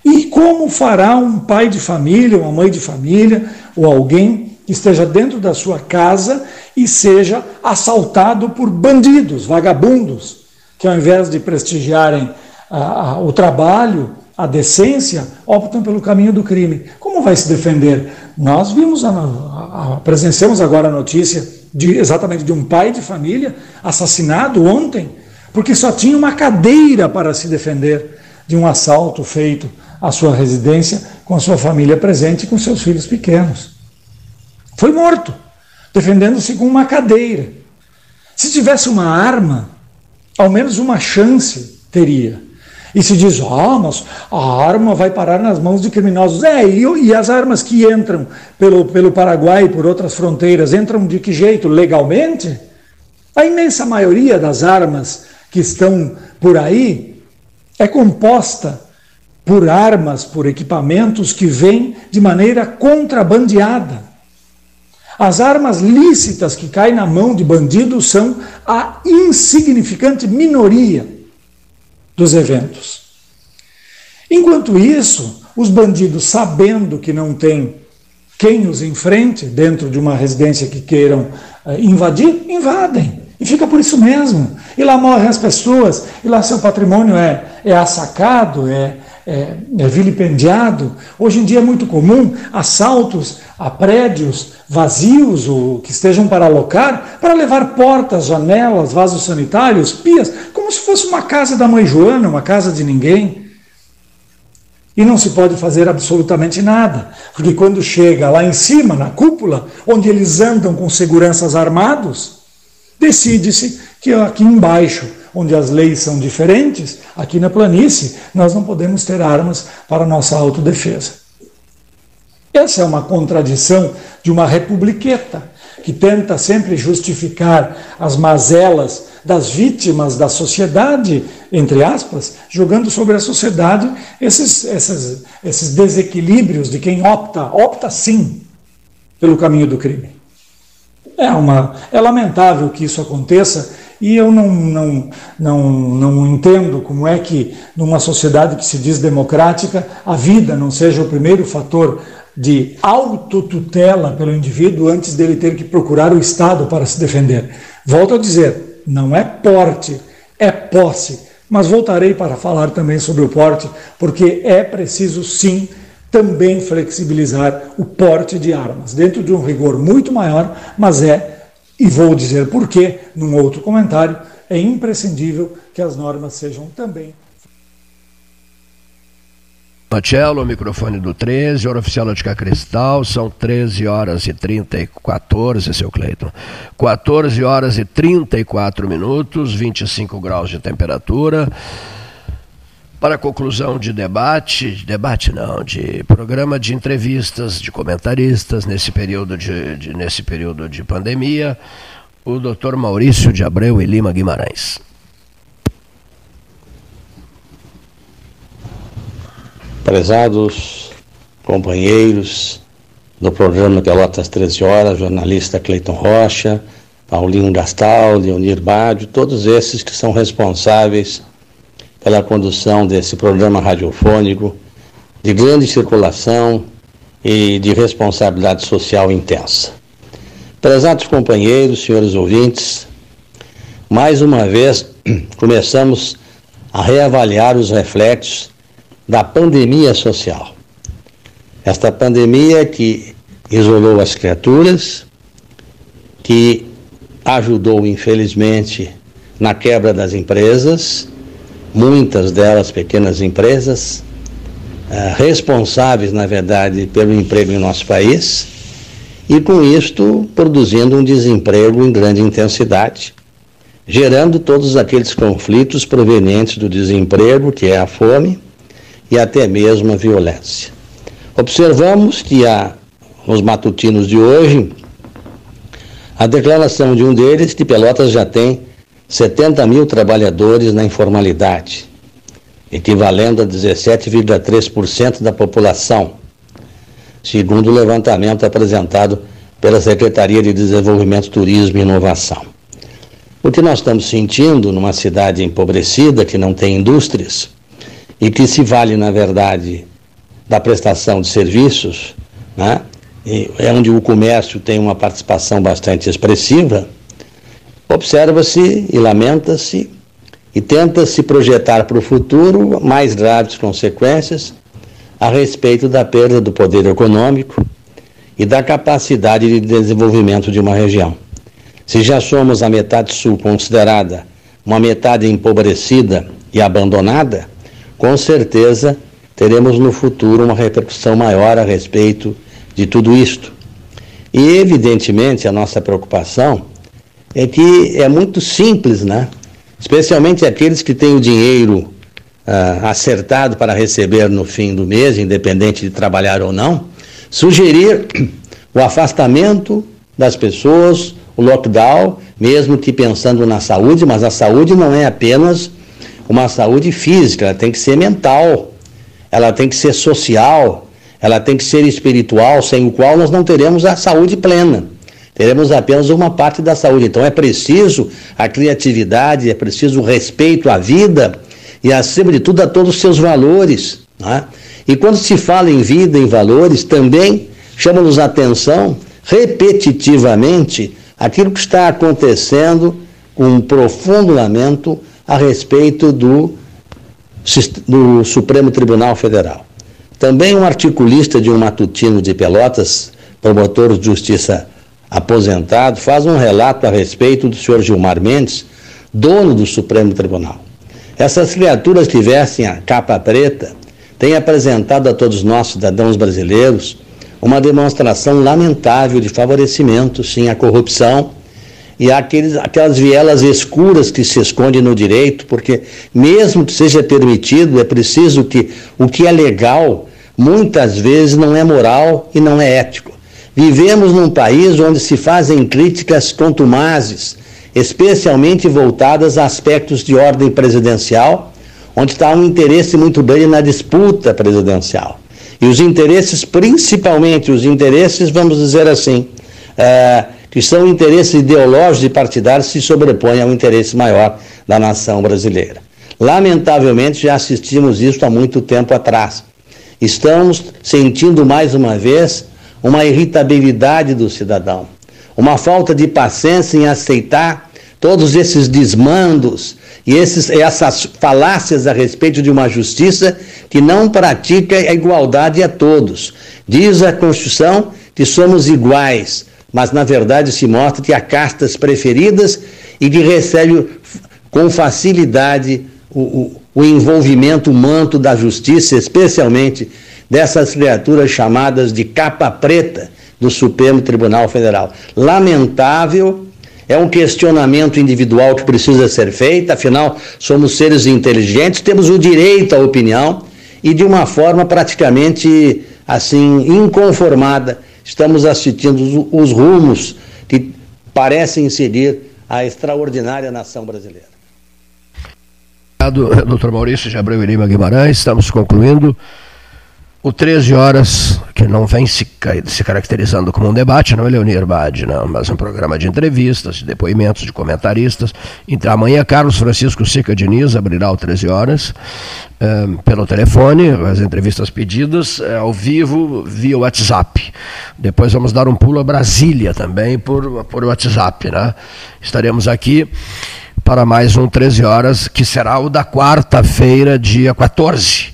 E como fará um pai de família, uma mãe de família, ou alguém que esteja dentro da sua casa e seja assaltado por bandidos, vagabundos, que ao invés de prestigiarem ah, o trabalho, a decência, optam pelo caminho do crime. Como vai se defender? Nós vimos, a, a, a, presenciamos agora a notícia de, exatamente de um pai de família assassinado ontem, porque só tinha uma cadeira para se defender de um assalto feito à sua residência, com a sua família presente e com seus filhos pequenos. Foi morto, defendendo-se com uma cadeira. Se tivesse uma arma, ao menos uma chance teria. E se diz, ah, mas a arma vai parar nas mãos de criminosos. É, e, e as armas que entram pelo, pelo Paraguai e por outras fronteiras, entram de que jeito? Legalmente? A imensa maioria das armas que estão por aí é composta por armas, por equipamentos que vêm de maneira contrabandeada. As armas lícitas que caem na mão de bandidos são a insignificante minoria dos eventos. Enquanto isso, os bandidos, sabendo que não tem quem os enfrente dentro de uma residência que queiram uh, invadir, invadem. E fica por isso mesmo. E lá morrem as pessoas, e lá seu patrimônio é, é assacado, é, é, é vilipendiado. Hoje em dia é muito comum assaltos a prédios vazios ou que estejam para alocar, para levar portas, janelas, vasos sanitários, pias, se fosse uma casa da mãe Joana, uma casa de ninguém. E não se pode fazer absolutamente nada, porque quando chega lá em cima, na cúpula, onde eles andam com seguranças armados, decide-se que aqui embaixo, onde as leis são diferentes, aqui na planície, nós não podemos ter armas para nossa autodefesa. Essa é uma contradição de uma republiqueta que tenta sempre justificar as mazelas das vítimas da sociedade, entre aspas, jogando sobre a sociedade esses, esses, esses desequilíbrios de quem opta, opta sim pelo caminho do crime. É, uma, é lamentável que isso aconteça e eu não, não, não, não entendo como é que, numa sociedade que se diz democrática, a vida não seja o primeiro fator de autotutela pelo indivíduo antes dele ter que procurar o Estado para se defender. Volto a dizer, não é porte, é posse. Mas voltarei para falar também sobre o porte, porque é preciso sim também flexibilizar o porte de armas, dentro de um rigor muito maior, mas é, e vou dizer porquê num outro comentário, é imprescindível que as normas sejam também Marcelo, microfone do 13, hora oficial Ótica Cristal, são 13 horas e 30 e 14, seu Cleiton. 14 horas e 34 minutos, 25 graus de temperatura. Para conclusão de debate, de debate não, de programa de entrevistas de comentaristas nesse período de, de nesse período de pandemia, o Dr. Maurício de Abreu e Lima Guimarães. Prezados companheiros do programa Pelotas 13 Horas, jornalista Cleiton Rocha, Paulinho Gastal, Leonir Bádio, todos esses que são responsáveis pela condução desse programa radiofônico de grande circulação e de responsabilidade social intensa. Prezados companheiros, senhores ouvintes, mais uma vez começamos a reavaliar os reflexos da pandemia social. Esta pandemia que isolou as criaturas, que ajudou, infelizmente, na quebra das empresas, muitas delas pequenas empresas, eh, responsáveis, na verdade, pelo emprego em nosso país, e com isto produzindo um desemprego em grande intensidade, gerando todos aqueles conflitos provenientes do desemprego, que é a fome, e até mesmo a violência. Observamos que há, nos matutinos de hoje, a declaração de um deles que Pelotas já tem 70 mil trabalhadores na informalidade, equivalendo a 17,3% da população, segundo o levantamento apresentado pela Secretaria de Desenvolvimento, Turismo e Inovação. O que nós estamos sentindo numa cidade empobrecida, que não tem indústrias, e que se vale, na verdade, da prestação de serviços, né? é onde o comércio tem uma participação bastante expressiva, observa-se e lamenta-se e tenta-se projetar para o futuro mais graves consequências a respeito da perda do poder econômico e da capacidade de desenvolvimento de uma região. Se já somos a metade sul considerada uma metade empobrecida e abandonada, com certeza teremos no futuro uma repercussão maior a respeito de tudo isto. E, evidentemente, a nossa preocupação é que é muito simples, né? Especialmente aqueles que têm o dinheiro ah, acertado para receber no fim do mês, independente de trabalhar ou não, sugerir o afastamento das pessoas, o lockdown, mesmo que pensando na saúde, mas a saúde não é apenas uma saúde física, ela tem que ser mental, ela tem que ser social, ela tem que ser espiritual, sem o qual nós não teremos a saúde plena. Teremos apenas uma parte da saúde. Então é preciso a criatividade, é preciso o respeito à vida e, acima de tudo, a todos os seus valores. Né? E quando se fala em vida, em valores, também chama-nos atenção repetitivamente aquilo que está acontecendo com um profundo lamento a respeito do, do Supremo Tribunal Federal. Também um articulista de um matutino de Pelotas, promotor de justiça aposentado, faz um relato a respeito do senhor Gilmar Mendes, dono do Supremo Tribunal. Essas criaturas que vestem a capa preta têm apresentado a todos nós, cidadãos brasileiros, uma demonstração lamentável de favorecimento, sim, à corrupção e àqueles, aquelas vielas escuras que se escondem no direito, porque mesmo que seja permitido, é preciso que o que é legal muitas vezes não é moral e não é ético. Vivemos num país onde se fazem críticas contumazes, especialmente voltadas a aspectos de ordem presidencial, onde está um interesse muito grande na disputa presidencial. E os interesses, principalmente os interesses, vamos dizer assim, é, que são interesses ideológicos e partidários, se sobrepõem ao interesse maior da nação brasileira. Lamentavelmente, já assistimos isso há muito tempo atrás. Estamos sentindo mais uma vez uma irritabilidade do cidadão, uma falta de paciência em aceitar todos esses desmandos e esses, essas falácias a respeito de uma justiça que não pratica a igualdade a todos. Diz a Constituição que somos iguais, mas na verdade se mostra que há castas preferidas e que recebe com facilidade o, o, o envolvimento, o manto da justiça, especialmente dessas criaturas chamadas de capa preta do Supremo Tribunal Federal. Lamentável, é um questionamento individual que precisa ser feito, afinal, somos seres inteligentes, temos o direito à opinião e de uma forma praticamente assim inconformada, estamos assistindo os, os rumos que parecem seguir a extraordinária nação brasileira. Obrigado, doutor Maurício de Abreu e Lima Guimarães. Estamos concluindo o 13 horas, que não vem se, se caracterizando como um debate, não é Leonir Bade, não, mas um programa de entrevistas, de depoimentos de comentaristas. Amanhã, Carlos Francisco Sica Diniz abrirá o 13 horas eh, pelo telefone, as entrevistas pedidas eh, ao vivo via WhatsApp. Depois vamos dar um pulo a Brasília também por, por WhatsApp. Né? Estaremos aqui para mais um 13 horas, que será o da quarta-feira, dia 14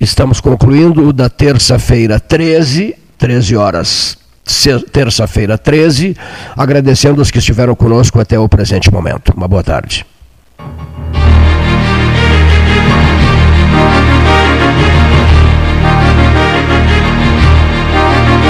Estamos concluindo o da terça-feira 13, 13 horas, terça-feira 13, agradecendo os que estiveram conosco até o presente momento. Uma boa tarde.